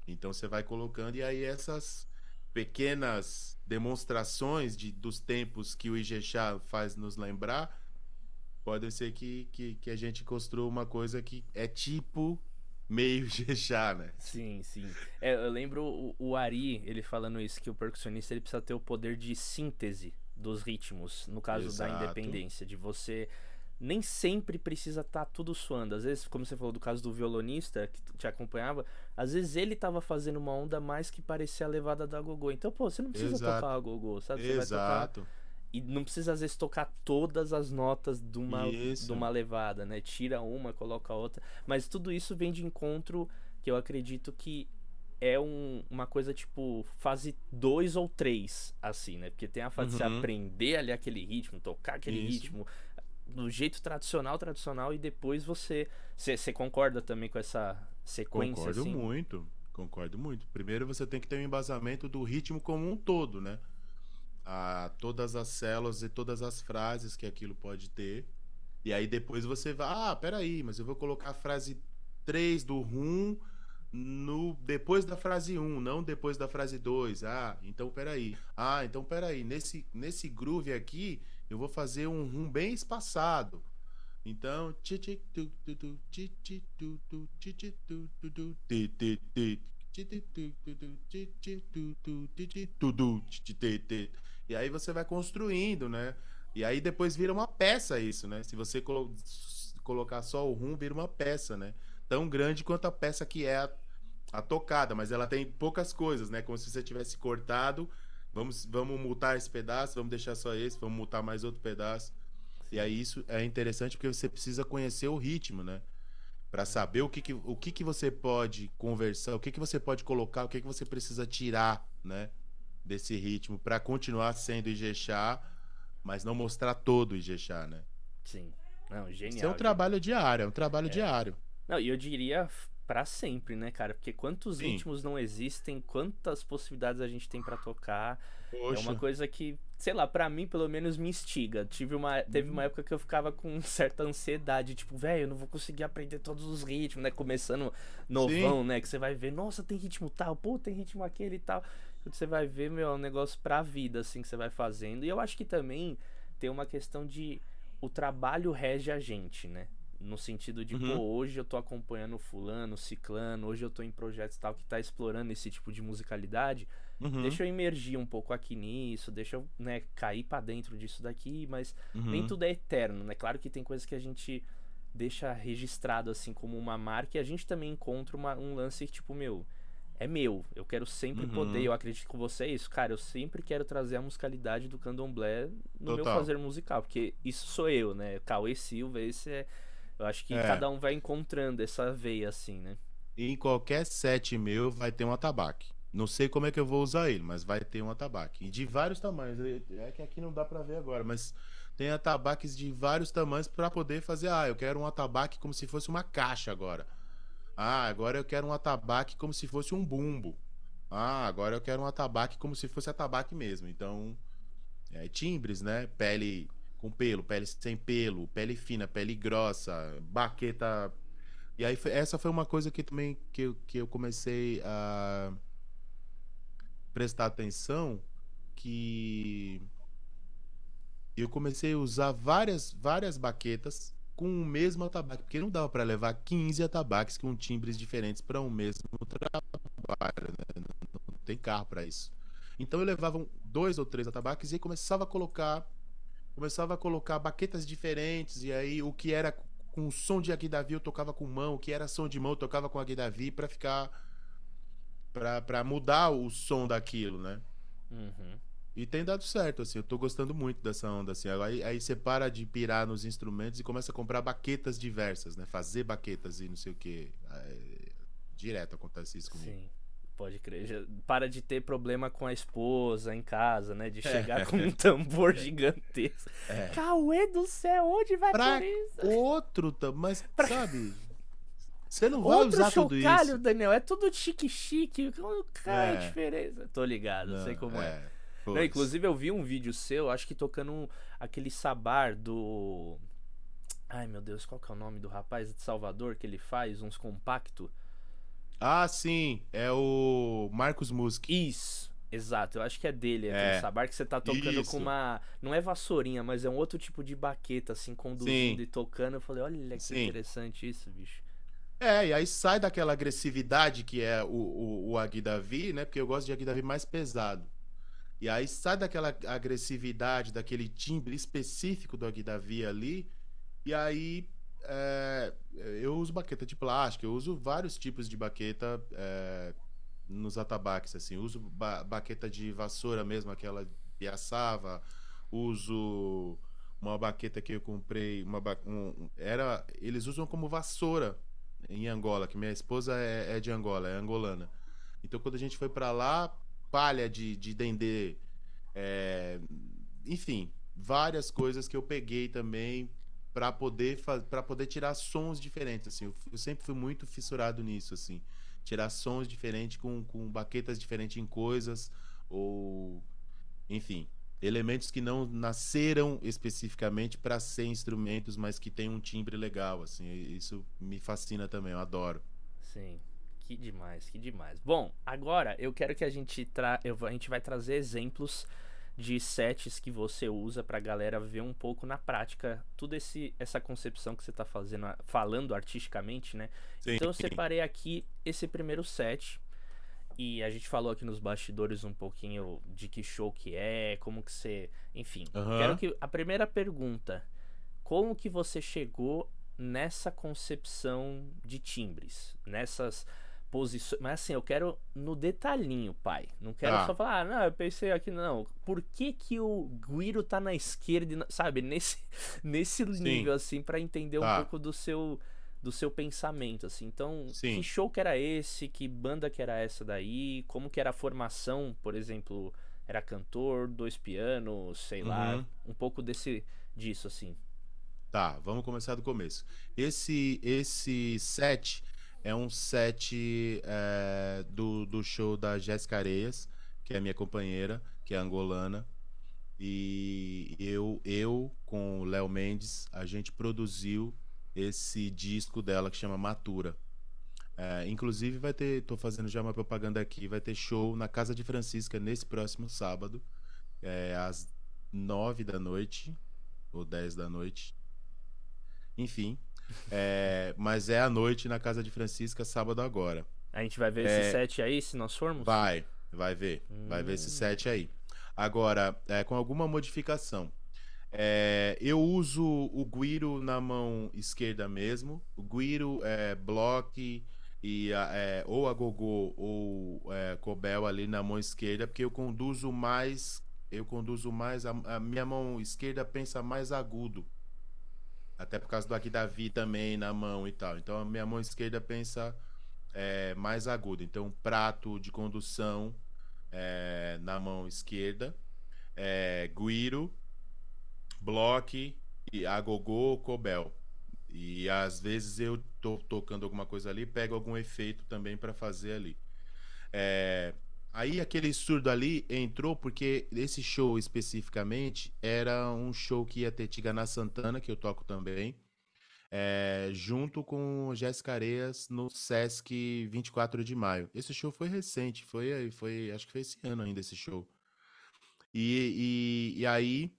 Speaker 2: Então você vai colocando, e aí essas pequenas demonstrações de, dos tempos que o Ijexá faz nos lembrar, pode ser que, que, que a gente construa uma coisa que é tipo meio Jejá, né?
Speaker 1: Sim, sim. É, eu lembro o, o, Ari, ele falando isso, que o percussionista ele precisa ter o poder de síntese dos ritmos, no caso Exato. da independência, de você nem sempre precisa estar tá tudo suando. Às vezes, como você falou do caso do violonista que te acompanhava, às vezes ele estava fazendo uma onda mais que parecia a levada da gogô. Então, pô, você não precisa Exato. tocar a gogô, sabe? Você
Speaker 2: Exato.
Speaker 1: vai tocar e não precisa às vezes tocar todas as notas de uma, de uma levada, né? Tira uma, coloca outra. Mas tudo isso vem de encontro que eu acredito que é um, uma coisa tipo fase 2 ou 3, assim, né? Porque tem a fase uhum. de você aprender ali aquele ritmo, tocar aquele isso. ritmo do jeito tradicional, tradicional, e depois você. Você concorda também com essa sequência?
Speaker 2: Concordo
Speaker 1: assim?
Speaker 2: muito, concordo muito. Primeiro você tem que ter um embasamento do ritmo como um todo, né? A todas as células e todas as frases que aquilo pode ter. E aí depois você vai, ah, peraí, mas eu vou colocar a frase 3 do rum no depois da frase 1, não depois da frase 2. Ah, então peraí. Ah, então peraí, nesse nesse groove aqui, eu vou fazer um rum bem espaçado. Então, e aí você vai construindo, né? E aí depois vira uma peça isso, né? Se você colo colocar só o rum, vira uma peça, né? Tão grande quanto a peça que é a, a tocada, mas ela tem poucas coisas, né? Como se você tivesse cortado. Vamos, vamos multar esse pedaço, vamos deixar só esse, vamos multar mais outro pedaço. E aí isso é interessante porque você precisa conhecer o ritmo, né? Para saber o que, que, o que, que você pode conversar, o que, que você pode colocar, o que, que você precisa tirar, né? Desse ritmo para continuar sendo Ijexá, mas não mostrar todo o Ijexá, né?
Speaker 1: Sim. Não, genial.
Speaker 2: Isso é um trabalho diário, é um trabalho é. diário.
Speaker 1: Não, e eu diria para sempre, né, cara? Porque quantos Sim. ritmos não existem, quantas possibilidades a gente tem para tocar. Poxa. É uma coisa que, sei lá, para mim pelo menos me instiga. Tive uma, teve uma uhum. época que eu ficava com certa ansiedade, tipo, velho, eu não vou conseguir aprender todos os ritmos, né? Começando novão, Sim. né? Que você vai ver, nossa, tem ritmo tal, pô, tem ritmo aquele e tal você vai ver, meu, é um negócio pra vida, assim, que você vai fazendo. E eu acho que também tem uma questão de o trabalho rege a gente, né? No sentido de, uhum. pô, hoje eu tô acompanhando fulano, ciclano, hoje eu tô em projetos tal que tá explorando esse tipo de musicalidade. Uhum. Deixa eu emergir um pouco aqui nisso, deixa eu, né, cair para dentro disso daqui, mas uhum. nem tudo é eterno, né? Claro que tem coisas que a gente deixa registrado assim como uma marca e a gente também encontra uma, um lance tipo, meu, é meu. Eu quero sempre uhum. poder, eu acredito com você é isso, cara. Eu sempre quero trazer a musicalidade do candomblé no Total. meu fazer musical, porque isso sou eu, né? Cauê Silva, esse é. Eu acho que é. cada um vai encontrando essa veia assim, né?
Speaker 2: em qualquer set meu vai ter um atabaque. Não sei como é que eu vou usar ele, mas vai ter um atabaque. E de vários tamanhos. É que aqui não dá para ver agora, mas tem atabaques de vários tamanhos para poder fazer. Ah, eu quero um atabaque como se fosse uma caixa agora. Ah, agora eu quero um atabaque como se fosse um bumbo. Ah, agora eu quero um atabaque como se fosse atabaque mesmo. Então, é, timbres, né? Pele com pelo, pele sem pelo, pele fina, pele grossa, baqueta. E aí essa foi uma coisa que também que eu, que eu comecei a prestar atenção que eu comecei a usar várias várias baquetas com o mesmo atabaque, porque não dava para levar 15 atabaques com timbres diferentes para um mesmo trabalho, né? não tem carro para isso. Então eu levava dois ou três atabaques e começava a colocar começava a colocar baquetas diferentes e aí o que era com som de Aguidavi eu tocava com mão, o que era som de mão eu tocava com Aguidavi para ficar para mudar o som daquilo, né?
Speaker 1: Uhum.
Speaker 2: E tem dado certo, assim, eu tô gostando muito dessa onda, assim. Aí, aí você para de pirar nos instrumentos e começa a comprar baquetas diversas, né? Fazer baquetas e não sei o que. Direto acontece isso comigo. Sim.
Speaker 1: Pode crer. Já para de ter problema com a esposa em casa, né? De chegar é. com um tambor gigantesco. É. Cauê do céu, onde vai
Speaker 2: pra por isso? Outro, mas pra... sabe? Você não vai Outro usar tudo isso.
Speaker 1: Daniel, é tudo chique-chique. Qual é a é. diferença? Tô ligado, não, sei como é. é. Não, inclusive eu vi um vídeo seu, acho que tocando um, aquele sabar do... Ai meu Deus, qual que é o nome do rapaz de Salvador que ele faz? Uns compacto.
Speaker 2: Ah, sim. É o Marcos Musk.
Speaker 1: Isso. Exato, eu acho que é dele, aquele é. sabar que você tá tocando Isso. com uma. Não é vassourinha, mas é um outro tipo de baqueta, assim, conduzindo sim. e tocando. Eu falei, olha que sim. interessante isso, bicho.
Speaker 2: É, e aí sai daquela agressividade que é o, o, o Aguidavi, né? Porque eu gosto de Aguidavi mais pesado. E aí sai daquela agressividade, daquele timbre específico do Aguidavi ali. E aí é, eu uso baqueta de plástico, eu uso vários tipos de baqueta é, nos atabaques, assim. uso ba baqueta de vassoura mesmo, aquela piaçava. Uso uma baqueta que eu comprei, uma ba um, era eles usam como vassoura em Angola, que minha esposa é, é de Angola, é angolana. Então quando a gente foi para lá, palha de, de dendê, é, enfim, várias coisas que eu peguei também para poder para poder tirar sons diferentes assim. Eu, eu, sempre fui muito fissurado nisso assim. Tirar sons diferentes com, com baquetas diferentes em coisas ou enfim elementos que não nasceram especificamente para ser instrumentos mas que tem um timbre legal assim. Isso me fascina também eu adoro.
Speaker 1: Sim que demais que demais bom agora eu quero que a gente tra eu, a gente vai trazer exemplos de sets que você usa para a galera ver um pouco na prática tudo esse essa concepção que você está fazendo, falando artisticamente, né? Sim. Então eu separei aqui esse primeiro set e a gente falou aqui nos bastidores um pouquinho de que show que é, como que você, enfim. Uhum. Quero que a primeira pergunta, como que você chegou nessa concepção de timbres, nessas posições. Mas assim, eu quero no detalhinho, pai. Não quero ah. só falar, ah, não, eu pensei aqui, não. Por que que o Guiro tá na esquerda, sabe? Nesse, nesse nível, assim, para entender tá. um pouco do seu do seu pensamento, assim. Então, Sim. que show que era esse? Que banda que era essa daí? Como que era a formação, por exemplo? Era cantor, dois pianos, sei uhum. lá. Um pouco desse disso, assim.
Speaker 2: Tá, vamos começar do começo. Esse, esse set é um set é, do, do show da Jéssica Areias, que é minha companheira, que é angolana. E eu, eu com o Léo Mendes, a gente produziu esse disco dela que chama Matura. É, inclusive vai ter, tô fazendo já uma propaganda aqui, vai ter show na Casa de Francisca nesse próximo sábado, é, às nove da noite ou dez da noite. Enfim, é, mas é à noite na casa de Francisca, sábado agora.
Speaker 1: A gente vai ver é, esse set aí, se nós formos?
Speaker 2: Vai, vai ver. Hum. Vai ver esse hum. set aí. Agora, é, com alguma modificação. É, eu uso o guiro na mão esquerda mesmo. O guiro é bloque e é, ou a gogô ou é, cobel ali na mão esquerda, porque eu conduzo mais, eu conduzo mais a, a minha mão esquerda pensa mais agudo. Até por causa do aqui Davi também na mão e tal. Então a minha mão esquerda pensa é, mais aguda. Então, prato de condução é, na mão esquerda, é, guiro, bloque, e agogô, cobel. E às vezes eu tô tocando alguma coisa ali, pego algum efeito também para fazer ali. É, aí aquele surdo ali entrou porque esse show especificamente era um show que ia ter Tigana Santana, que eu toco também, é, junto com Jéssica Areias no Sesc 24 de maio. Esse show foi recente, foi, foi acho que foi esse ano ainda esse show. E, e, e aí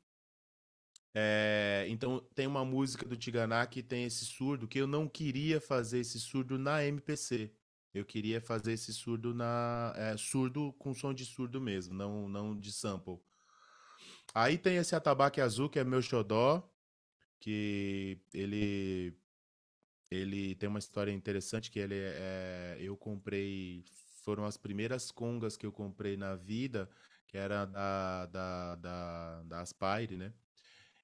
Speaker 2: é, então tem uma música do Tiganá que tem esse surdo que eu não queria fazer esse surdo na MPC. Eu queria fazer esse surdo na é, surdo com som de surdo mesmo, não não de sample. Aí tem esse atabaque azul que é meu xodó, que ele ele tem uma história interessante que ele é, eu comprei foram as primeiras congas que eu comprei na vida, que era da da, da, da Aspire, né?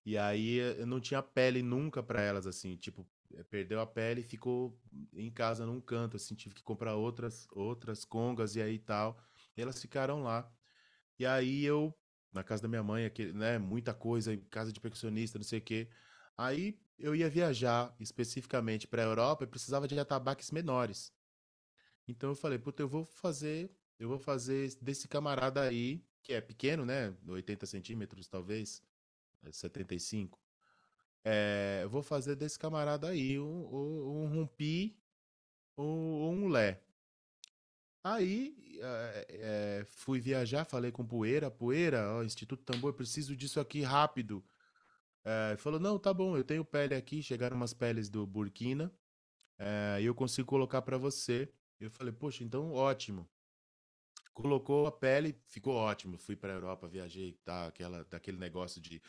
Speaker 2: E aí eu não tinha pele nunca para elas, assim, tipo, perdeu a pele e ficou em casa num canto, assim, tive que comprar outras outras congas e aí tal. E elas ficaram lá. E aí eu, na casa da minha mãe, aquele, né, muita coisa, casa de percussionista, não sei o quê. Aí eu ia viajar especificamente para a Europa e precisava de atabaques menores. Então eu falei, puta, eu vou fazer, eu vou fazer desse camarada aí, que é pequeno, né, 80 centímetros talvez, 75. É, vou fazer desse camarada aí um, um, um rumpi ou um, um lé. Aí é, é, fui viajar, falei com Poeira, Poeira, ó, Instituto Tambor, preciso disso aqui rápido. É, falou, não, tá bom, eu tenho pele aqui, chegaram umas peles do Burkina, e eu consigo colocar para você. Eu falei, poxa, então ótimo. Colocou a pele, ficou ótimo. Fui para Europa, viajei, tá, aquela, daquele negócio de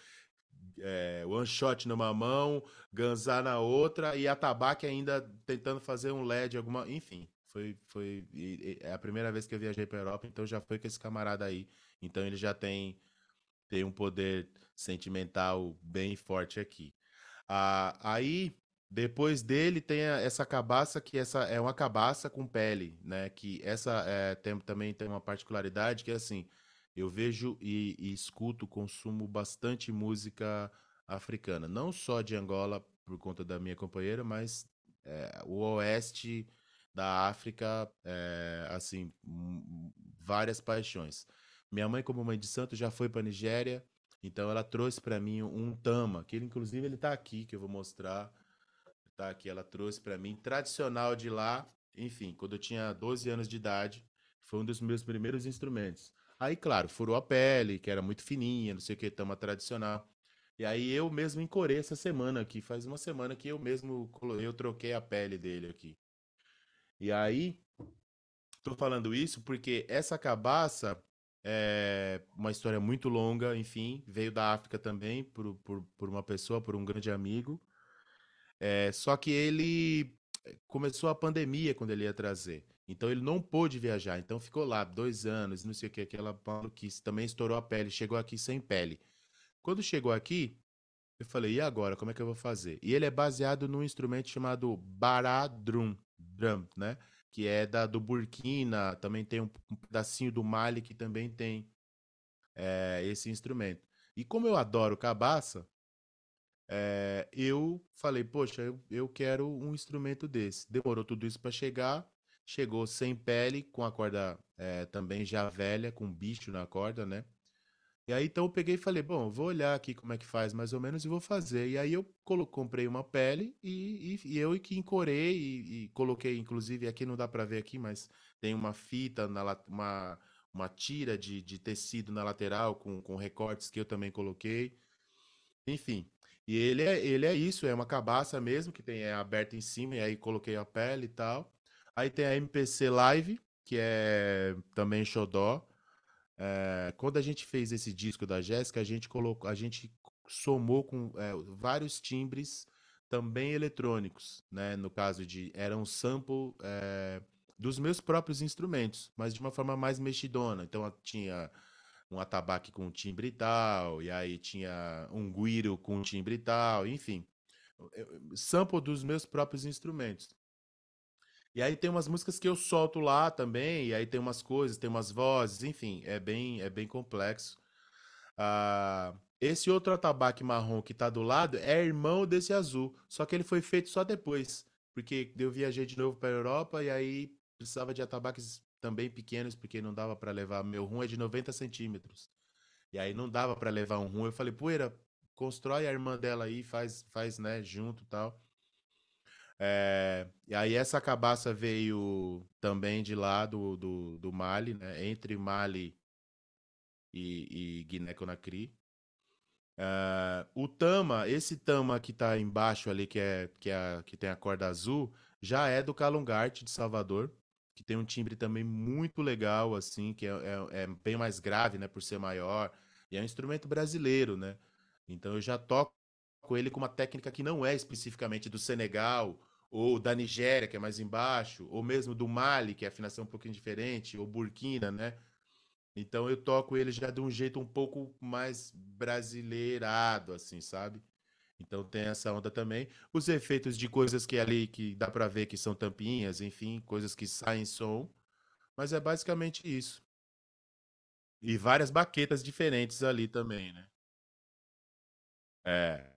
Speaker 2: é, one shot numa mão, ganzar na outra e a tabaque ainda tentando fazer um LED, alguma. Enfim, foi, foi é a primeira vez que eu viajei para Europa, então já foi com esse camarada aí. Então ele já tem, tem um poder sentimental bem forte aqui. Ah, aí, depois dele, tem essa cabaça, que essa é uma cabaça com pele, né? Que essa é, tem, também tem uma particularidade que é assim eu vejo e, e escuto, consumo bastante música africana. Não só de Angola, por conta da minha companheira, mas é, o oeste da África, é, assim, várias paixões. Minha mãe, como mãe de santo, já foi para Nigéria, então ela trouxe para mim um tama, que ele, inclusive ele está aqui, que eu vou mostrar. Tá aqui, ela trouxe para mim, tradicional de lá. Enfim, quando eu tinha 12 anos de idade, foi um dos meus primeiros instrumentos. Aí, claro, furou a pele, que era muito fininha, não sei o que, tama tradicional. E aí eu mesmo encorei essa semana aqui, faz uma semana que eu mesmo eu troquei a pele dele aqui. E aí, tô falando isso porque essa cabaça é uma história muito longa, enfim, veio da África também, por, por, por uma pessoa, por um grande amigo. É, só que ele começou a pandemia quando ele ia trazer. Então ele não pôde viajar, então ficou lá dois anos, não sei o que, aquela maluquice. Também estourou a pele, chegou aqui sem pele. Quando chegou aqui, eu falei, e agora, como é que eu vou fazer? E ele é baseado num instrumento chamado baradrum, drum, né? Que é da do Burkina, também tem um, um pedacinho do Mali que também tem é, esse instrumento. E como eu adoro cabaça, é, eu falei, poxa, eu, eu quero um instrumento desse. Demorou tudo isso para chegar, Chegou sem pele, com a corda é, também já velha, com bicho na corda, né? E aí então eu peguei e falei, bom, vou olhar aqui como é que faz mais ou menos e vou fazer. E aí eu comprei uma pele e, e, e eu que encorei e, e, coloquei, inclusive, aqui não dá para ver aqui, mas tem uma fita, na, uma, uma tira de, de tecido na lateral com, com recortes que eu também coloquei. Enfim, e ele é, ele é isso, é uma cabaça mesmo, que tem é aberta em cima, e aí coloquei a pele e tal. Aí tem a MPC Live, que é também xodó. É, quando a gente fez esse disco da Jéssica, a gente colocou, a gente somou com é, vários timbres também eletrônicos, né? No caso de era um sample é, dos meus próprios instrumentos, mas de uma forma mais mexidona. Então tinha um atabaque com timbre e tal, e aí tinha um guiro com timbre e tal, enfim, sample dos meus próprios instrumentos. E aí tem umas músicas que eu solto lá também, e aí tem umas coisas, tem umas vozes, enfim, é bem, é bem complexo. Ah, Esse outro atabaque marrom que tá do lado é irmão desse azul, só que ele foi feito só depois, porque eu viajei de novo para a Europa e aí precisava de atabaques também pequenos, porque não dava para levar. Meu rum é de 90 centímetros. E aí não dava para levar um rum. Eu falei, poeira, constrói a irmã dela aí, faz, faz né, junto tal. É, e aí essa cabaça veio também de lá do, do, do Mali, né? Entre Mali e, e Guiné-Conakry. Uh, o tama, esse tama que tá embaixo ali, que, é, que, é, que tem a corda azul, já é do Calungarte de Salvador, que tem um timbre também muito legal, assim, que é, é, é, bem mais grave, né, por ser maior. E é um instrumento brasileiro, né? Então eu já toco ele com uma técnica que não é especificamente do Senegal, ou da Nigéria, que é mais embaixo, ou mesmo do Mali, que é afinação um pouquinho diferente, ou Burkina, né? Então eu toco ele já de um jeito um pouco mais brasileirado, assim, sabe? Então tem essa onda também. Os efeitos de coisas que ali que dá para ver que são tampinhas, enfim, coisas que saem som. Mas é basicamente isso. E várias baquetas diferentes ali também, né? É.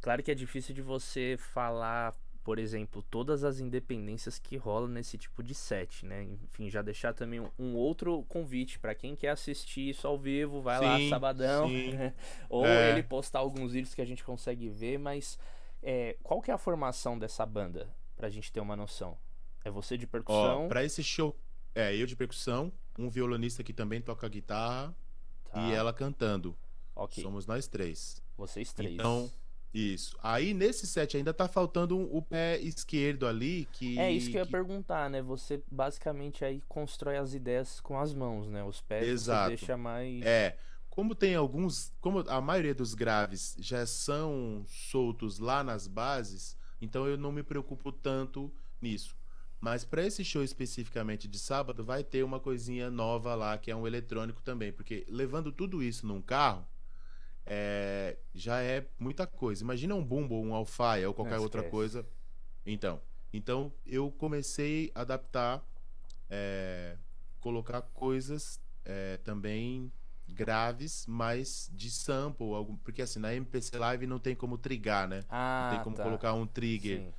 Speaker 1: Claro que é difícil de você falar por exemplo, todas as independências que rolam nesse tipo de set, né? Enfim, já deixar também um, outro convite para quem quer assistir isso ao vivo, vai sim, lá sabadão, ou é. ele postar alguns vídeos que a gente consegue ver, mas é, qual que é a formação dessa banda, pra gente ter uma noção? É você de percussão?
Speaker 2: Ó, pra esse show, é eu de percussão, um violonista que também toca guitarra tá. e ela cantando. Okay. Somos nós três.
Speaker 1: Vocês três.
Speaker 2: Então, isso. Aí nesse set ainda tá faltando um, o pé esquerdo ali que.
Speaker 1: É isso que eu ia perguntar, né? Você basicamente aí constrói as ideias com as mãos, né? Os pés Exato. você deixa mais.
Speaker 2: É. Como tem alguns. Como a maioria dos graves já são soltos lá nas bases, então eu não me preocupo tanto nisso. Mas para esse show especificamente de sábado, vai ter uma coisinha nova lá, que é um eletrônico também. Porque levando tudo isso num carro é, já é muita coisa. Imagina um bumbo, um alfaia ou qualquer Não, outra coisa. Então, então eu comecei a adaptar, é, colocar coisas é, também graves, mas de sample, algum, porque assim, na MPC Live não tem como trigar, né? Ah, não tem como tá. colocar um trigger. Sim.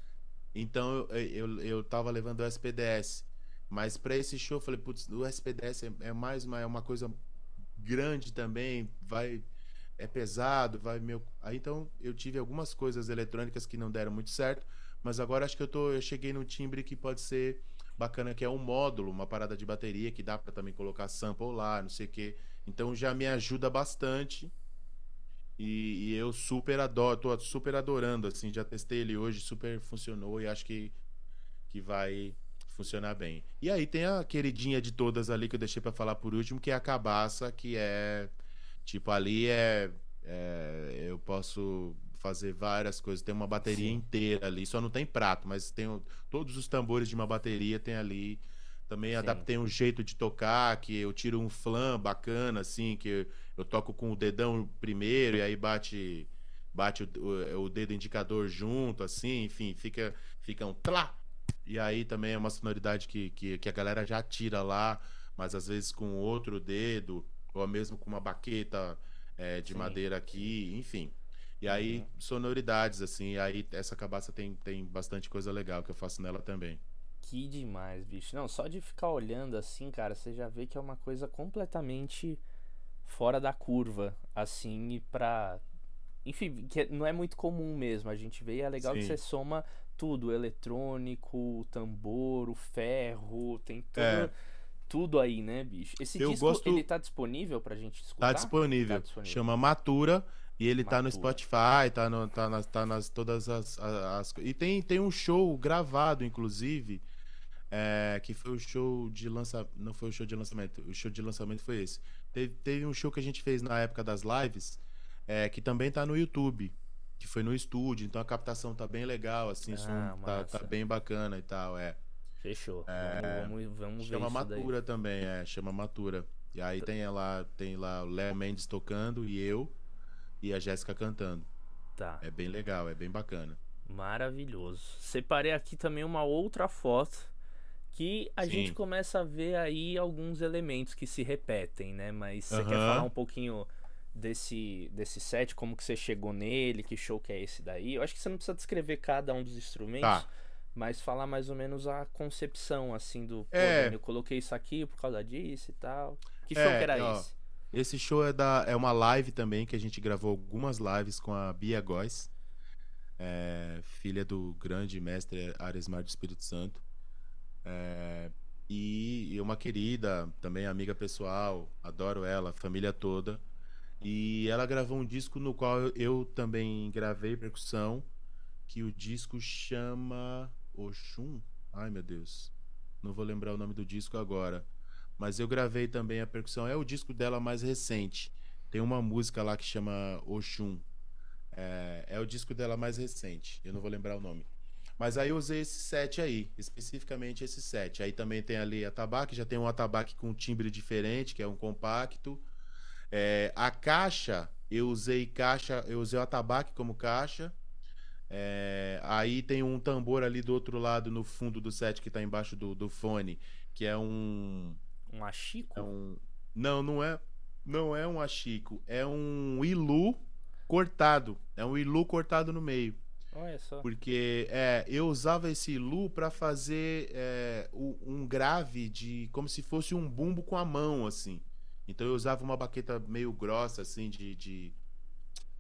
Speaker 2: Então eu, eu, eu tava levando o SPDS. Mas para esse show eu falei, putz, o SPDS é, é mais uma, é uma coisa grande também, vai é pesado, vai meu. Aí então eu tive algumas coisas eletrônicas que não deram muito certo, mas agora acho que eu tô, eu cheguei num timbre que pode ser bacana, que é um módulo, uma parada de bateria que dá para também colocar sample lá, não sei o quê. Então já me ajuda bastante. E, e, eu super adoro, tô super adorando, assim, já testei ele hoje, super funcionou e acho que, que vai funcionar bem. E aí tem a queridinha de todas ali que eu deixei para falar por último, que é a cabaça, que é Tipo, ali é, é, Eu posso fazer várias coisas. Tem uma bateria Sim. inteira ali. Só não tem prato, mas tem todos os tambores de uma bateria tem ali. Também Sim. adaptei um jeito de tocar, que eu tiro um flam bacana, assim, que eu toco com o dedão primeiro e aí bate bate o, o, o dedo indicador junto, assim, enfim, fica, fica um tlá. E aí também é uma sonoridade que, que, que a galera já tira lá, mas às vezes com outro dedo ou mesmo com uma baqueta é, de Sim. madeira aqui, enfim. E aí, uhum. sonoridades, assim, aí essa cabaça tem, tem bastante coisa legal que eu faço nela também.
Speaker 1: Que demais, bicho. Não, só de ficar olhando assim, cara, você já vê que é uma coisa completamente fora da curva, assim, e pra. Enfim, que não é muito comum mesmo. A gente vê e é legal Sim. que você soma tudo: o eletrônico, o tambor, o ferro, tem tudo. É tudo aí, né, bicho? Esse eu disco, gosto... ele tá disponível pra gente escutar?
Speaker 2: Tá disponível. Tá disponível. Chama Matura. E ele Matura. tá no Spotify, tá, no, tá, nas, tá nas todas as, as, E tem, tem um show gravado, inclusive, é, que foi o show de lançamento. Não foi o show de lançamento, o show de lançamento foi esse. Teve, teve um show que a gente fez na época das lives, é, que também tá no YouTube. Que foi no estúdio, então a captação tá bem legal, assim, ah, som tá, tá, bem bacana e tal, é.
Speaker 1: Fechou. É, vamos, vamos, vamos
Speaker 2: chama Matura daí. também, é, chama Matura. E aí tem lá, tem lá o Léo Mendes tocando e eu e a Jéssica cantando.
Speaker 1: Tá.
Speaker 2: É bem legal, é bem bacana.
Speaker 1: Maravilhoso. Separei aqui também uma outra foto que a
Speaker 2: Sim.
Speaker 1: gente começa a ver aí alguns elementos que se repetem, né? Mas você quer falar um pouquinho desse, desse set, como que você chegou nele, que show que é esse daí? Eu acho que você não precisa descrever cada um dos instrumentos,
Speaker 2: Tá.
Speaker 1: Mas falar mais ou menos a concepção, assim, do... Pô,
Speaker 2: É.
Speaker 1: Dani, eu coloquei isso aqui por causa disso e tal. Que show
Speaker 2: É,
Speaker 1: que era
Speaker 2: ó,
Speaker 1: esse?
Speaker 2: Esse show é, da, é uma live também, que a gente gravou algumas lives com a Bia Góes, é, filha do grande mestre Aresmar do Espírito Santo. É, e, e uma querida, também amiga pessoal, adoro ela, família toda. E ela gravou um disco no qual eu, eu também gravei percussão, que o disco chama Oxum. Ai meu Deus, não vou lembrar o nome do disco agora. Mas eu gravei também a percussão. É o disco dela mais recente. Tem uma música lá que chama Oxum. É, é o disco dela mais recente. Eu não vou lembrar o nome. Mas aí eu usei esse set aí, especificamente esse set. Aí também tem ali a tabaque, já tem um atabaque com timbre diferente, que é um compacto. É, a caixa, eu usei caixa, eu usei o atabaque como caixa. É, aí tem um tambor ali do outro lado, no fundo do set, que tá embaixo do, do fone, que é um.
Speaker 1: Um achico?
Speaker 2: É um... Não, não é. Não é um achico. É um ilu cortado. É um ilu cortado no meio.
Speaker 1: Olha só.
Speaker 2: Porque é, eu usava esse ilu para fazer é, um grave de. como se fosse um bumbo com a mão, assim. Então eu usava uma baqueta meio grossa, assim, de. de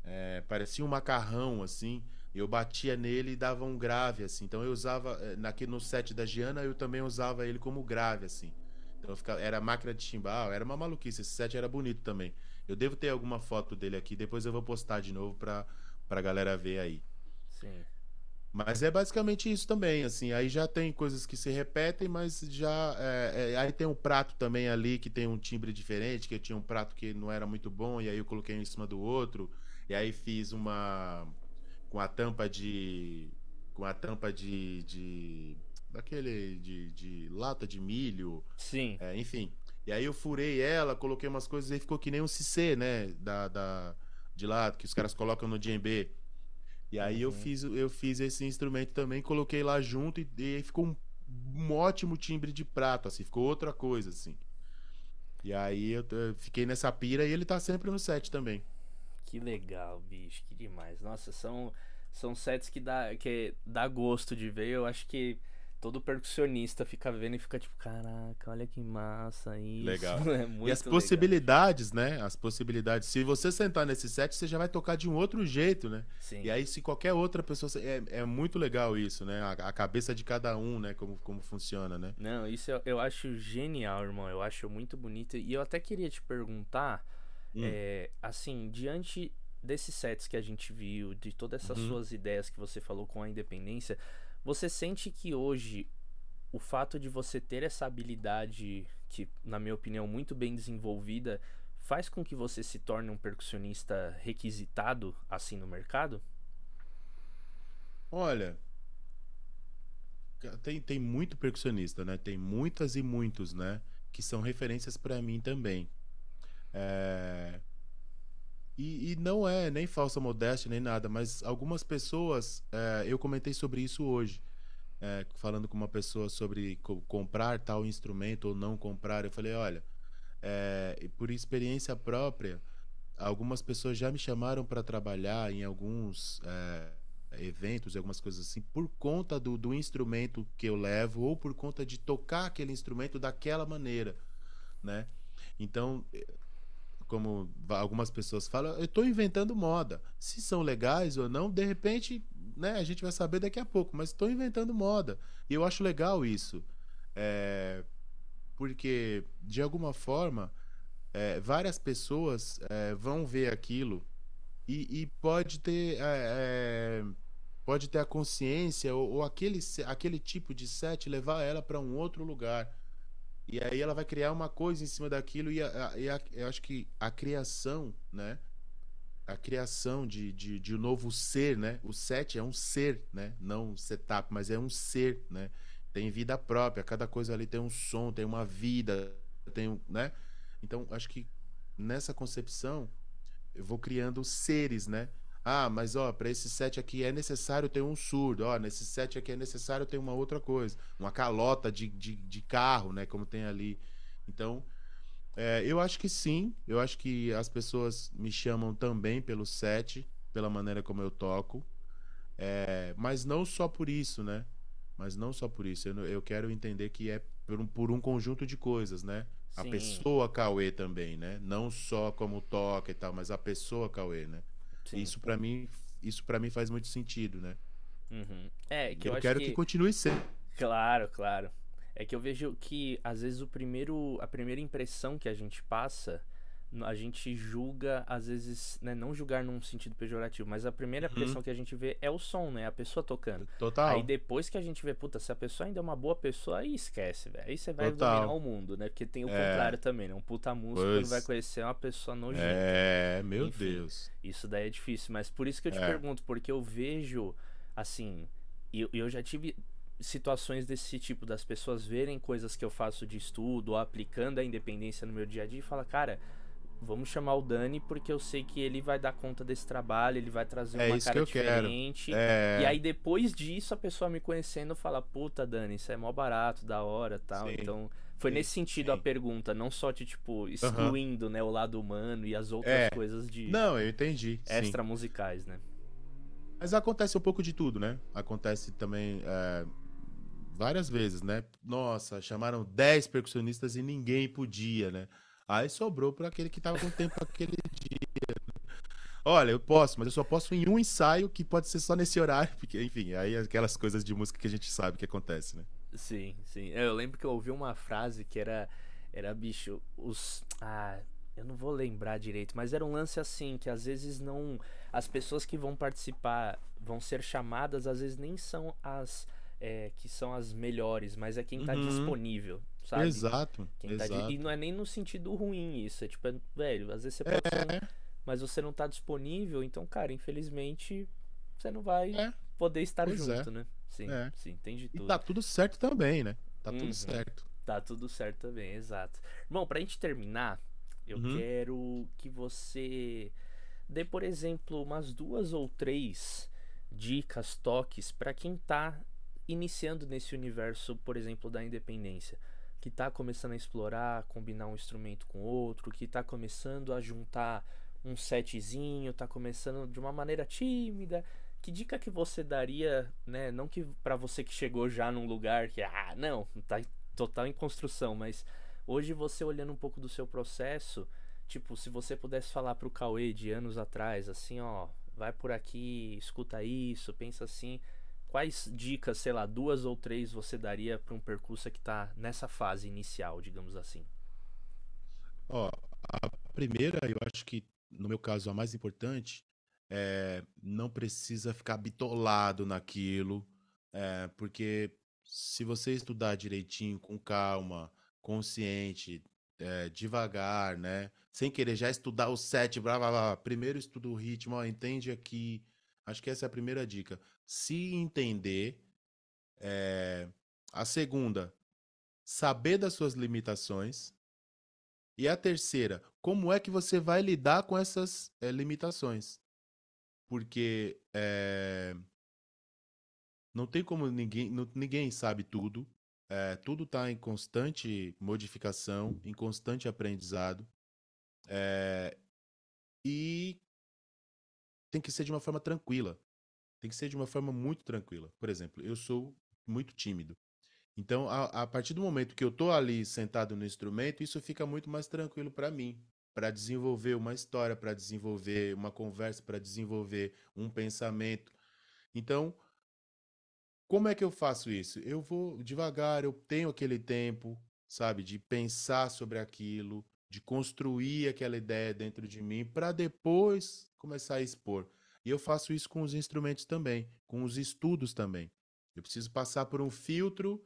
Speaker 2: é, parecia um macarrão, assim. Eu batia nele e dava um grave, assim. Então eu usava. é, Naquele, no set da Giana, eu também usava ele como grave, assim. Então ficava, era máquina de chimbal, era uma maluquice. Esse set era bonito também. Eu devo ter alguma foto dele aqui, depois eu vou postar de novo pra, pra galera ver aí.
Speaker 1: Sim.
Speaker 2: Mas é basicamente isso também, assim. Aí já tem coisas que se repetem, mas já. é, é, aí tem um prato também ali que tem um timbre diferente, que eu tinha um prato que não era muito bom, e aí eu coloquei um em cima do outro. E aí fiz uma. Com a tampa de. com a tampa de. de daquele. de, de lata de milho.
Speaker 1: Sim.
Speaker 2: É, enfim. E aí eu furei ela, coloquei umas coisas e ficou que nem um CC, né? Da, da, de lá, que os caras colocam no djembe. E aí eu
Speaker 1: Uhum.
Speaker 2: fiz, eu fiz esse instrumento também, coloquei lá junto e, e aí ficou um, um ótimo timbre de prato, assim, ficou outra coisa, assim. E aí eu, eu fiquei nessa pira e ele tá sempre no set também.
Speaker 1: Que legal, bicho, que demais. Nossa, são, são sets que dá, que dá gosto de ver. Eu acho que todo percussionista fica vendo e fica tipo, caraca, olha que massa isso.
Speaker 2: Legal.
Speaker 1: É
Speaker 2: e as
Speaker 1: legal.
Speaker 2: possibilidades, né? As possibilidades. Se você sentar nesse set, você já vai tocar de um outro jeito, né?
Speaker 1: Sim.
Speaker 2: E aí, se qualquer outra pessoa. É, é muito legal isso, né? A, a cabeça de cada um, né? Como, como funciona, né?
Speaker 1: Não, isso eu, eu acho genial, irmão. Eu acho muito bonito. E eu até queria te perguntar,
Speaker 2: Hum.
Speaker 1: é, assim, diante desses sets que a gente viu, de todas essas
Speaker 2: Uhum.
Speaker 1: suas ideias que você falou com a independência, você sente que hoje o fato de você ter essa habilidade, que, na minha opinião, muito bem desenvolvida, faz com que você se torne um percussionista requisitado assim no mercado?
Speaker 2: Olha. Tem, tem muito percussionista, né? Tem muitas e muitos, né? Que são referências pra mim também. É, E, e não é nem falsa modéstia nem nada, mas algumas pessoas. é, eu comentei sobre isso hoje. é, falando com uma pessoa sobre co- comprar tal instrumento ou não comprar. Eu falei: olha, é, por experiência própria, algumas pessoas já me chamaram para trabalhar em alguns. é, eventos e algumas coisas assim, por conta do, do instrumento que eu levo ou por conta de tocar aquele instrumento daquela maneira, né? Então, como algumas pessoas falam, eu estou inventando moda. Se são legais ou não, de repente, né, a gente vai saber daqui a pouco, mas estou inventando moda. E eu acho legal isso. É, porque, de alguma forma, é, várias pessoas é, vão ver aquilo e, e pode ter é, é, pode ter a consciência ou, ou aquele aquele tipo de set levar ela para um outro lugar e aí ela vai criar uma coisa em cima daquilo e, a- e a- eu acho que a criação né a criação de, de, de um novo ser né o set é um ser né não um setup mas é um ser né tem vida própria cada coisa ali tem um som tem uma vida tem um, né então acho que nessa concepção eu vou criando seres, né? Ah, mas ó, para esse set aqui é necessário ter um surdo. Ó, nesse set aqui é necessário ter uma outra coisa. Uma calota de, de, de carro, né? Como tem ali. Então, é, eu acho que sim. Eu acho que as pessoas me chamam também pelo set, pela maneira como eu toco. É, mas não só por isso, né? Mas não só por isso. Eu, eu quero entender que é por um, por um conjunto de coisas, né? A
Speaker 1: Sim.
Speaker 2: pessoa Cauê também, né? Não só como toca e tal, mas a pessoa Cauê, né?
Speaker 1: Sim.
Speaker 2: Isso para mim, isso para mim faz muito sentido, né?
Speaker 1: Uhum. É, que
Speaker 2: eu,
Speaker 1: eu,
Speaker 2: quero
Speaker 1: que...
Speaker 2: que continue sendo.
Speaker 1: Claro, claro. É que eu vejo que às vezes o primeiro, a primeira impressão que a gente passa, a gente julga, às vezes, né, não julgar num sentido pejorativo, mas a primeira
Speaker 2: Uhum.
Speaker 1: impressão que a gente vê é o som, né, a pessoa tocando.
Speaker 2: Total.
Speaker 1: Aí depois que a gente vê, puta, se a pessoa ainda é uma boa pessoa, aí esquece, velho. Aí você vai
Speaker 2: Total.
Speaker 1: dominar o mundo, né? Porque tem o
Speaker 2: É.
Speaker 1: contrário também, né? Um puta músico
Speaker 2: Pois.
Speaker 1: quando vai conhecer uma pessoa nojenta.
Speaker 2: É, meu
Speaker 1: Enfim.
Speaker 2: Deus.
Speaker 1: Isso daí é difícil, mas por isso que eu te
Speaker 2: É.
Speaker 1: pergunto, porque eu vejo, assim, eu, eu já tive situações desse tipo, das pessoas verem coisas que eu faço de estudo, ou aplicando a independência no meu dia a dia e fala, cara, vamos chamar o Dani porque eu sei que ele vai dar conta desse trabalho, ele vai trazer
Speaker 2: É
Speaker 1: uma
Speaker 2: isso
Speaker 1: cara
Speaker 2: que eu quero.
Speaker 1: diferente.
Speaker 2: É,
Speaker 1: E aí depois disso a pessoa me conhecendo fala, puta Dani, isso é mó barato, da hora tal.
Speaker 2: Sim,
Speaker 1: Então foi
Speaker 2: sim,
Speaker 1: nesse sentido a
Speaker 2: sim.
Speaker 1: pergunta, não só de tipo, excluindo né, o lado humano e as outras
Speaker 2: É.
Speaker 1: coisas de
Speaker 2: Não, eu entendi.
Speaker 1: extra musicais, né?
Speaker 2: Mas acontece um pouco de tudo, né? Acontece também é, várias vezes, né? Nossa, chamaram 10 percussionistas e ninguém podia, né? Aí sobrou para aquele que tava com tempo aquele dia. Olha, eu posso, mas eu só posso em um ensaio que pode ser só nesse horário, porque, enfim, aí é aquelas coisas de música que a gente sabe que acontece, né?
Speaker 1: Sim, sim. Eu lembro que eu ouvi uma frase que era, era bicho, os. Ah, eu não vou lembrar direito, mas era um lance assim, que às vezes não. As pessoas que vão participar, vão ser chamadas, às vezes nem são as. é, que são as melhores, mas é quem tá
Speaker 2: Uhum.
Speaker 1: disponível, sabe?
Speaker 2: Exato,
Speaker 1: Quem tá di-
Speaker 2: exato.
Speaker 1: E não é nem no sentido ruim isso. É tipo, é- velho, às vezes você pode ser um-
Speaker 2: É,
Speaker 1: mas você não tá disponível, então, cara, infelizmente, você não vai
Speaker 2: É.
Speaker 1: poder estar
Speaker 2: Pois é.
Speaker 1: junto, né? Sim,
Speaker 2: É.
Speaker 1: sim, entendi
Speaker 2: e
Speaker 1: tudo.
Speaker 2: tá tudo certo também, né? Tá
Speaker 1: Uhum.
Speaker 2: tudo certo.
Speaker 1: Tá tudo certo também, exato. Bom, pra gente terminar, eu
Speaker 2: Uhum.
Speaker 1: quero que você dê, por exemplo, umas duas ou três dicas, toques pra quem tá iniciando nesse universo, por exemplo, da independência, que tá começando a explorar, combinar um instrumento com outro, que tá começando a juntar um setzinho, tá começando de uma maneira tímida. Que dica que você daria, né? Não que pra você que chegou já num lugar que, ah, não, tá total em construção, mas hoje você olhando um pouco do seu processo, tipo, se você pudesse falar pro Cauê de anos atrás, assim, ó, vai por aqui, escuta isso, pensa assim, quais dicas, sei lá, duas ou três você daria pra um percurso que tá nessa fase inicial, digamos assim?
Speaker 2: Ó, a primeira, eu acho que, no meu caso, a mais importante, é não precisa ficar bitolado naquilo, é, porque se você estudar direitinho, com calma, consciente, é, devagar, né? Sem querer já estudar o set, blá, blá, blá. Primeiro estuda o ritmo, ó, entende aqui. Acho que essa é a primeira dica. Se entender, é, a segunda, saber das suas limitações. E a terceira, como é que você vai lidar com essas eh, limitações? Porque eh, não tem como ninguém, não- ninguém sabe tudo. eh, tudo está em constante modificação, em constante aprendizado. eh, e tem que ser de uma forma tranquila. Tem que ser de uma forma muito tranquila. Por exemplo, eu sou muito tímido. Então, a, a partir do momento que eu tô ali sentado no instrumento, isso fica muito mais tranquilo para mim, para desenvolver uma história, para desenvolver uma conversa, para desenvolver um pensamento. Então, como é que eu faço isso? Eu vou devagar, eu tenho aquele tempo, sabe, de pensar sobre aquilo, de construir aquela ideia dentro de mim, para depois começar a expor. E eu faço isso com os instrumentos também, com os estudos também. Eu preciso passar por um filtro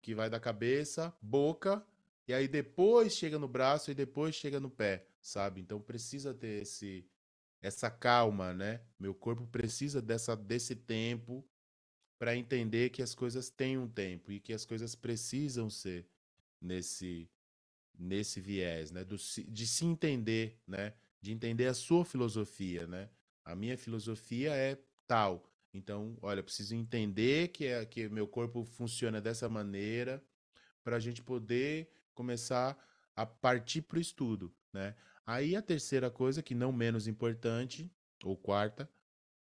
Speaker 2: que vai da cabeça, boca, e aí depois chega no braço e depois chega no pé, sabe? Então precisa ter esse essa calma, né? Meu corpo precisa dessa desse tempo para entender que as coisas têm um tempo e que as coisas precisam ser nesse nesse viés, né? Do, de se entender, né? De entender a sua filosofia, né? A minha filosofia é tal. Então, olha, preciso entender que, é, que meu corpo funciona dessa maneira para a gente poder começar a partir para o estudo, né? Aí a terceira coisa, que não menos importante, ou quarta,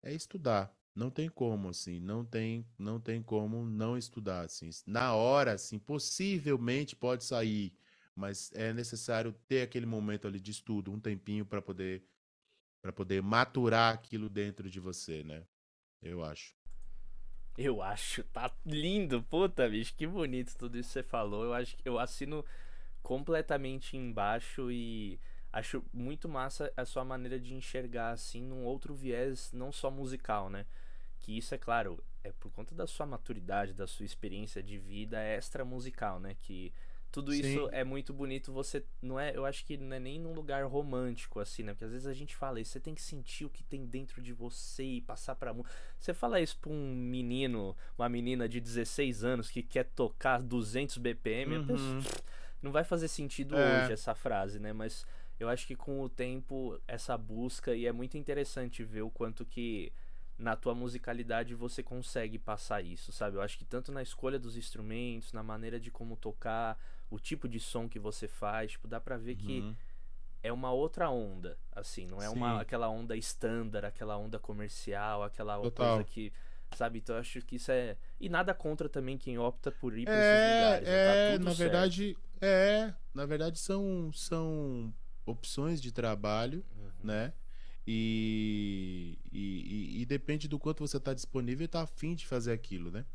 Speaker 2: é estudar. Não tem como, assim, não tem, não tem como não estudar, assim. Na hora, assim, possivelmente pode sair, mas é necessário ter aquele momento ali de estudo, um tempinho para poder para poder maturar aquilo dentro de você, né? Eu acho.
Speaker 1: Eu acho, tá lindo, puta, bicho, que bonito tudo isso que você falou. Eu acho que eu assino completamente embaixo e acho muito massa a sua maneira de enxergar assim num outro viés, não só musical, né? Que isso é claro, é por conta da sua maturidade, da sua experiência de vida extra musical, né? Que tudo Sim. isso é muito bonito. Você não é, eu acho que não é nem num lugar romântico assim, né? Porque às vezes a gente fala isso, você tem que sentir o que tem dentro de você e passar para Você fala isso para um menino, uma menina de 16 anos que quer tocar 200 BPM, uhum. pessoa, não vai fazer sentido é. hoje essa frase, né? Mas eu acho que com o tempo essa busca e é muito interessante ver o quanto que na tua musicalidade você consegue passar isso, sabe? Eu acho que tanto na escolha dos instrumentos, na maneira de como tocar, o tipo de som que você faz, tipo, dá pra ver uhum. que é uma outra onda, assim, não é uma aquela onda estándar, aquela onda comercial, aquela Total. coisa que sabe? Então eu acho que isso é. E nada contra também quem opta por ir para é, esses lugares.
Speaker 2: Tá é, tá na certo. verdade, é. Na verdade, são, são opções de trabalho, uhum. né? E, e, e, depende do quanto você está disponível e está afim de fazer aquilo, né?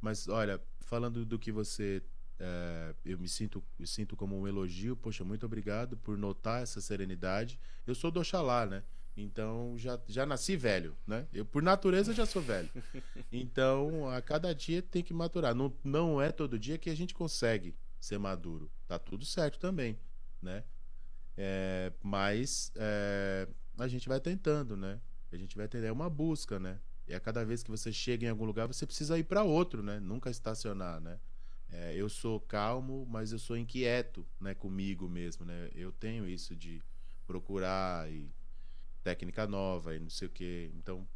Speaker 2: Mas olha, falando do que você. É, eu me sinto, me sinto como um elogio, poxa, muito obrigado por notar essa serenidade. Eu sou do Oxalá, né? Então já, já nasci velho, né? Eu por natureza já sou velho. Então a cada dia tem que maturar. Não, não é todo dia que a gente consegue ser maduro. Tá tudo certo também, né? É, mas é, a gente vai tentando, né? A gente vai tentando. É uma busca, né? E a cada vez que você chega em algum lugar, você precisa ir para outro, né? Nunca estacionar, né? É, eu sou calmo, mas eu sou inquieto, né? Comigo mesmo, né? Eu tenho isso de procurar e técnica nova e não sei o que. Então,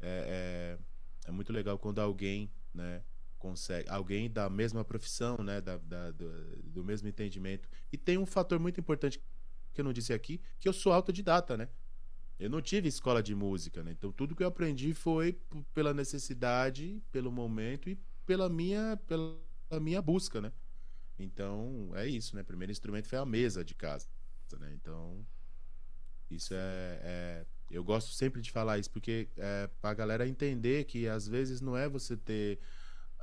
Speaker 2: é, é, é, muito legal quando alguém, né? Consegue, alguém da mesma profissão, né? Da, da do, do mesmo entendimento. E tem um fator muito importante que eu não disse aqui, que eu sou autodidata, né? Eu não tive escola de música, né? Então tudo que eu aprendi foi pela necessidade, pelo momento e pela minha, pela minha busca, né? Então é isso, né? Primeiro instrumento foi a mesa de casa, né? Então isso é, é eu gosto sempre de falar isso porque é pra galera entender que às vezes não é você ter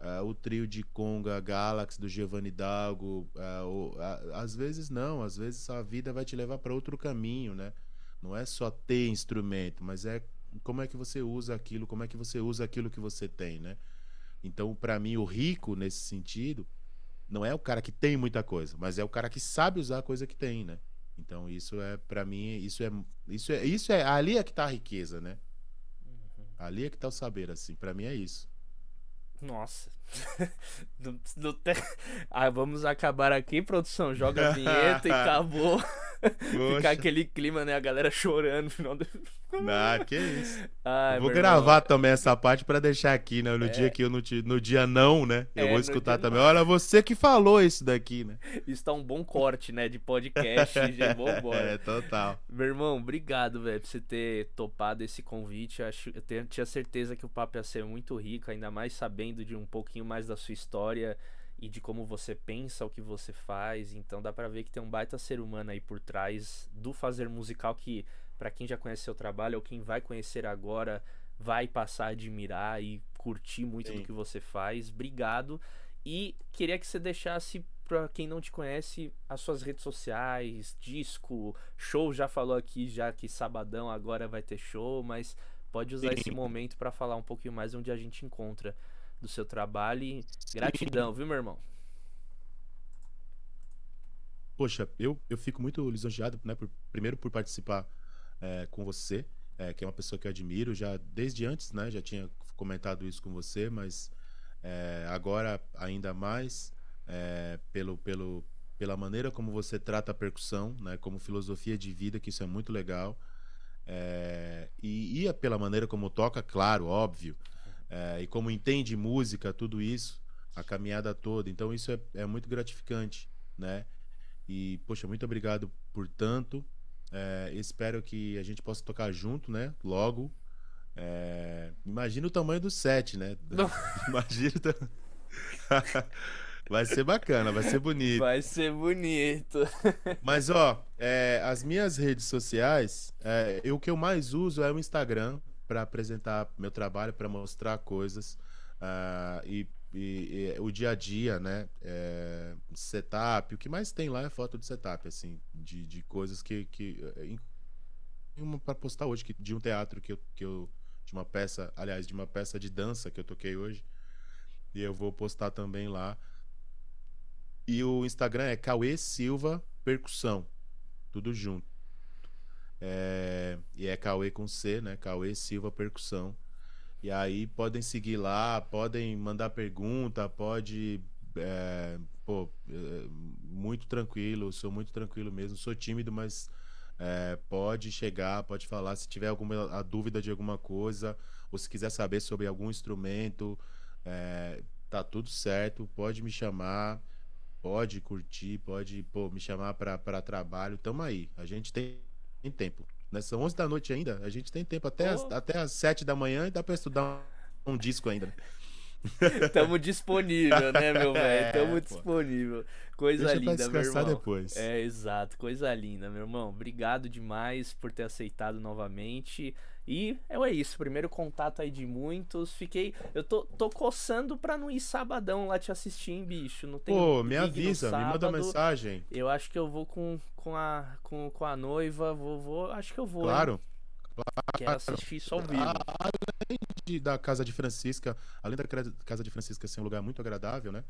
Speaker 2: uh, o trio de conga Galaxy do Giovanni Dalgo. Uh, ou, uh, às vezes não, às vezes a vida vai te levar para outro caminho, né? Não é só ter instrumento, mas é como é que você usa aquilo, como é que você usa aquilo que você tem, né? Então, para mim, o rico nesse sentido não é o cara que tem muita coisa, mas é o cara que sabe usar a coisa que tem, né? Então, isso é para mim, isso é isso é isso é ali é que tá a riqueza, né? Uhum. Ali é que tá o saber assim, para mim é isso.
Speaker 1: Nossa. ah, vamos acabar aqui, produção. Joga a vinheta e acabou. Ficar aquele clima, né? A galera chorando no final do.
Speaker 2: Ah, que isso. Ai, vou gravar irmão. também essa parte para deixar aqui, né? No é... dia que eu no, no dia não, né? Eu é, vou escutar também. Não. Olha, você que falou isso daqui, né?
Speaker 1: Isso tá um bom corte, né? De podcast. Vambora.
Speaker 2: É, total.
Speaker 1: Meu irmão, obrigado, velho, por você ter topado esse convite. Eu, acho, eu tinha certeza que o papo ia ser muito rico, ainda mais sabendo de um pouquinho mais da sua história e de como você pensa o que você faz. Então dá para ver que tem um baita ser humano aí por trás do fazer musical que para quem já conhece seu trabalho ou quem vai conhecer agora vai passar a admirar e curtir muito Sim. do que você faz. Obrigado. E queria que você deixasse para quem não te conhece as suas redes sociais, disco, show, já falou aqui já que sabadão agora vai ter show, mas pode usar Sim. esse momento para falar um pouquinho mais onde a gente encontra do seu trabalho e gratidão, viu, meu irmão?
Speaker 2: Poxa, eu, eu fico muito lisonjeado, né, por, primeiro por participar é, com você, é, que é uma pessoa que eu admiro, já desde antes, né, já tinha comentado isso com você, mas é, agora ainda mais é, pelo, pelo, pela maneira como você trata a percussão, né, como filosofia de vida, que isso é muito legal. É, e ia pela maneira como toca, claro, óbvio. É, e como entende música, tudo isso, a caminhada toda. Então isso é, é muito gratificante, né? E, poxa, muito obrigado por tanto. É, espero que a gente possa tocar junto, né? Logo. É, imagina o tamanho do set, né? imagina o tamanho. Vai ser bacana, vai ser bonito.
Speaker 1: Vai ser bonito.
Speaker 2: Mas, ó, é, as minhas redes sociais, é, eu, o que eu mais uso é o Instagram para apresentar meu trabalho, para mostrar coisas. Uh, e, e, e, o dia a dia, né? É, setup, o que mais tem lá é foto de setup, assim, de, de coisas que. que uma para postar hoje, que, de um teatro que eu, que eu. De uma peça, aliás, de uma peça de dança que eu toquei hoje. E eu vou postar também lá. E o Instagram é Cauê Silva Percussão. Tudo junto. É, e é Cauê com C, né? Cauê Silva Percussão. E aí podem seguir lá, podem mandar pergunta, pode. É, pô, é, muito tranquilo, sou muito tranquilo mesmo. Sou tímido, mas é, pode chegar, pode falar. Se tiver alguma a dúvida de alguma coisa, ou se quiser saber sobre algum instrumento, é, tá tudo certo, pode me chamar. Pode curtir, pode pô, me chamar para trabalho. Tamo aí. A gente tem, tem tempo. Né? São 11 da noite ainda. A gente tem tempo até, oh. as, até as 7 da manhã e dá para estudar um, um, disco ainda.
Speaker 1: Tamo disponível, né, meu velho? É, Tamo disponível. Coisa Deixa linda, meu irmão.
Speaker 2: depois.
Speaker 1: É, exato. Coisa linda, meu irmão. Obrigado demais por ter aceitado novamente. E é isso, primeiro contato aí de muitos. Fiquei. Eu tô, tô coçando pra não ir sabadão lá te assistir, hein, bicho. Não tem
Speaker 2: Pô, me avisa, me manda mensagem.
Speaker 1: Eu acho que eu vou com, com, a, com, com a noiva. Vou, vou, acho que eu vou.
Speaker 2: Claro.
Speaker 1: Hein? Claro. Quero assistir só ao vivo.
Speaker 2: Além de, da Casa de Francisca, além da Casa de Francisca ser um lugar muito agradável, né?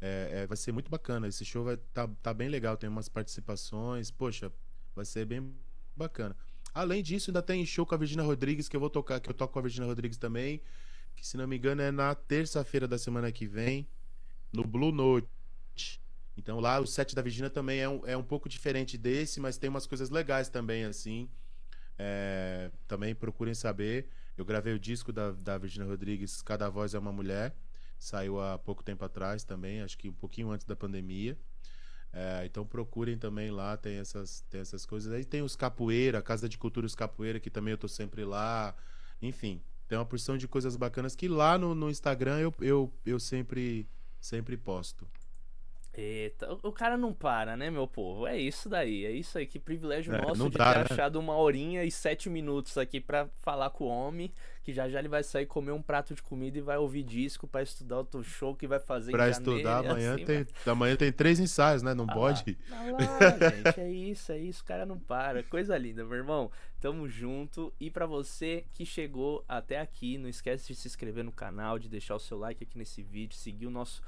Speaker 2: É, é, vai ser muito bacana. Esse show vai tá, tá bem legal, tem umas participações. Poxa, vai ser bem bacana. Além disso, ainda tem show com a Virginia Rodrigues que eu vou tocar, que eu toco com a Virginia Rodrigues também, que se não me engano é na terça-feira da semana que vem, no Blue Note. Então lá o set da Virginia também é um, é um pouco diferente desse, mas tem umas coisas legais também, assim. É, também procurem saber. Eu gravei o disco da, da Virginia Rodrigues, Cada Voz é uma Mulher. Saiu há pouco tempo atrás também, acho que um pouquinho antes da pandemia. É, então procurem também lá, tem essas, tem essas coisas. Aí tem os capoeira, Casa de Cultura os Capoeira, que também eu tô sempre lá. Enfim, tem uma porção de coisas bacanas que lá no, no Instagram eu, eu, eu sempre, sempre posto.
Speaker 1: Eita, o cara não para, né, meu povo? É isso daí, é isso aí. Que privilégio
Speaker 2: é,
Speaker 1: nosso de
Speaker 2: dá,
Speaker 1: ter
Speaker 2: né?
Speaker 1: achado uma horinha e sete minutos aqui para falar com o homem, que já já ele vai sair comer um prato de comida e vai ouvir disco para estudar outro show que vai fazer
Speaker 2: pra estudar, amanhã assim, tem, amanhã tem três ensaios, né? Não ah pode?
Speaker 1: Lá, lá, gente, é isso, é isso. O cara não para. Coisa linda, meu irmão. Tamo junto. E para você que chegou até aqui, não esquece de se inscrever no canal, de deixar o seu like aqui nesse vídeo, seguir o nosso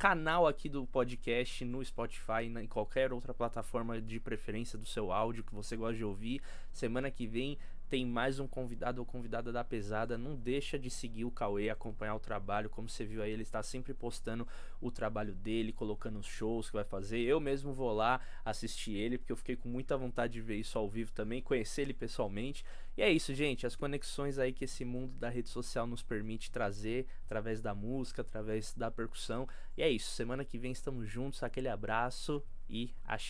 Speaker 1: canal aqui do podcast no Spotify, em qualquer outra plataforma de preferência do seu áudio que você gosta de ouvir. Semana que vem tem mais um convidado ou convidada da pesada. Não deixa de seguir o Cauê, acompanhar o trabalho. Como você viu aí, ele está sempre postando o trabalho dele, colocando os shows que vai fazer. Eu mesmo vou lá assistir ele, porque eu fiquei com muita vontade de ver isso ao vivo também, conhecer ele pessoalmente. E é isso, gente. As conexões aí que esse mundo da rede social nos permite trazer através da música, através da percussão. E é isso. Semana que vem estamos juntos. Aquele abraço e axé.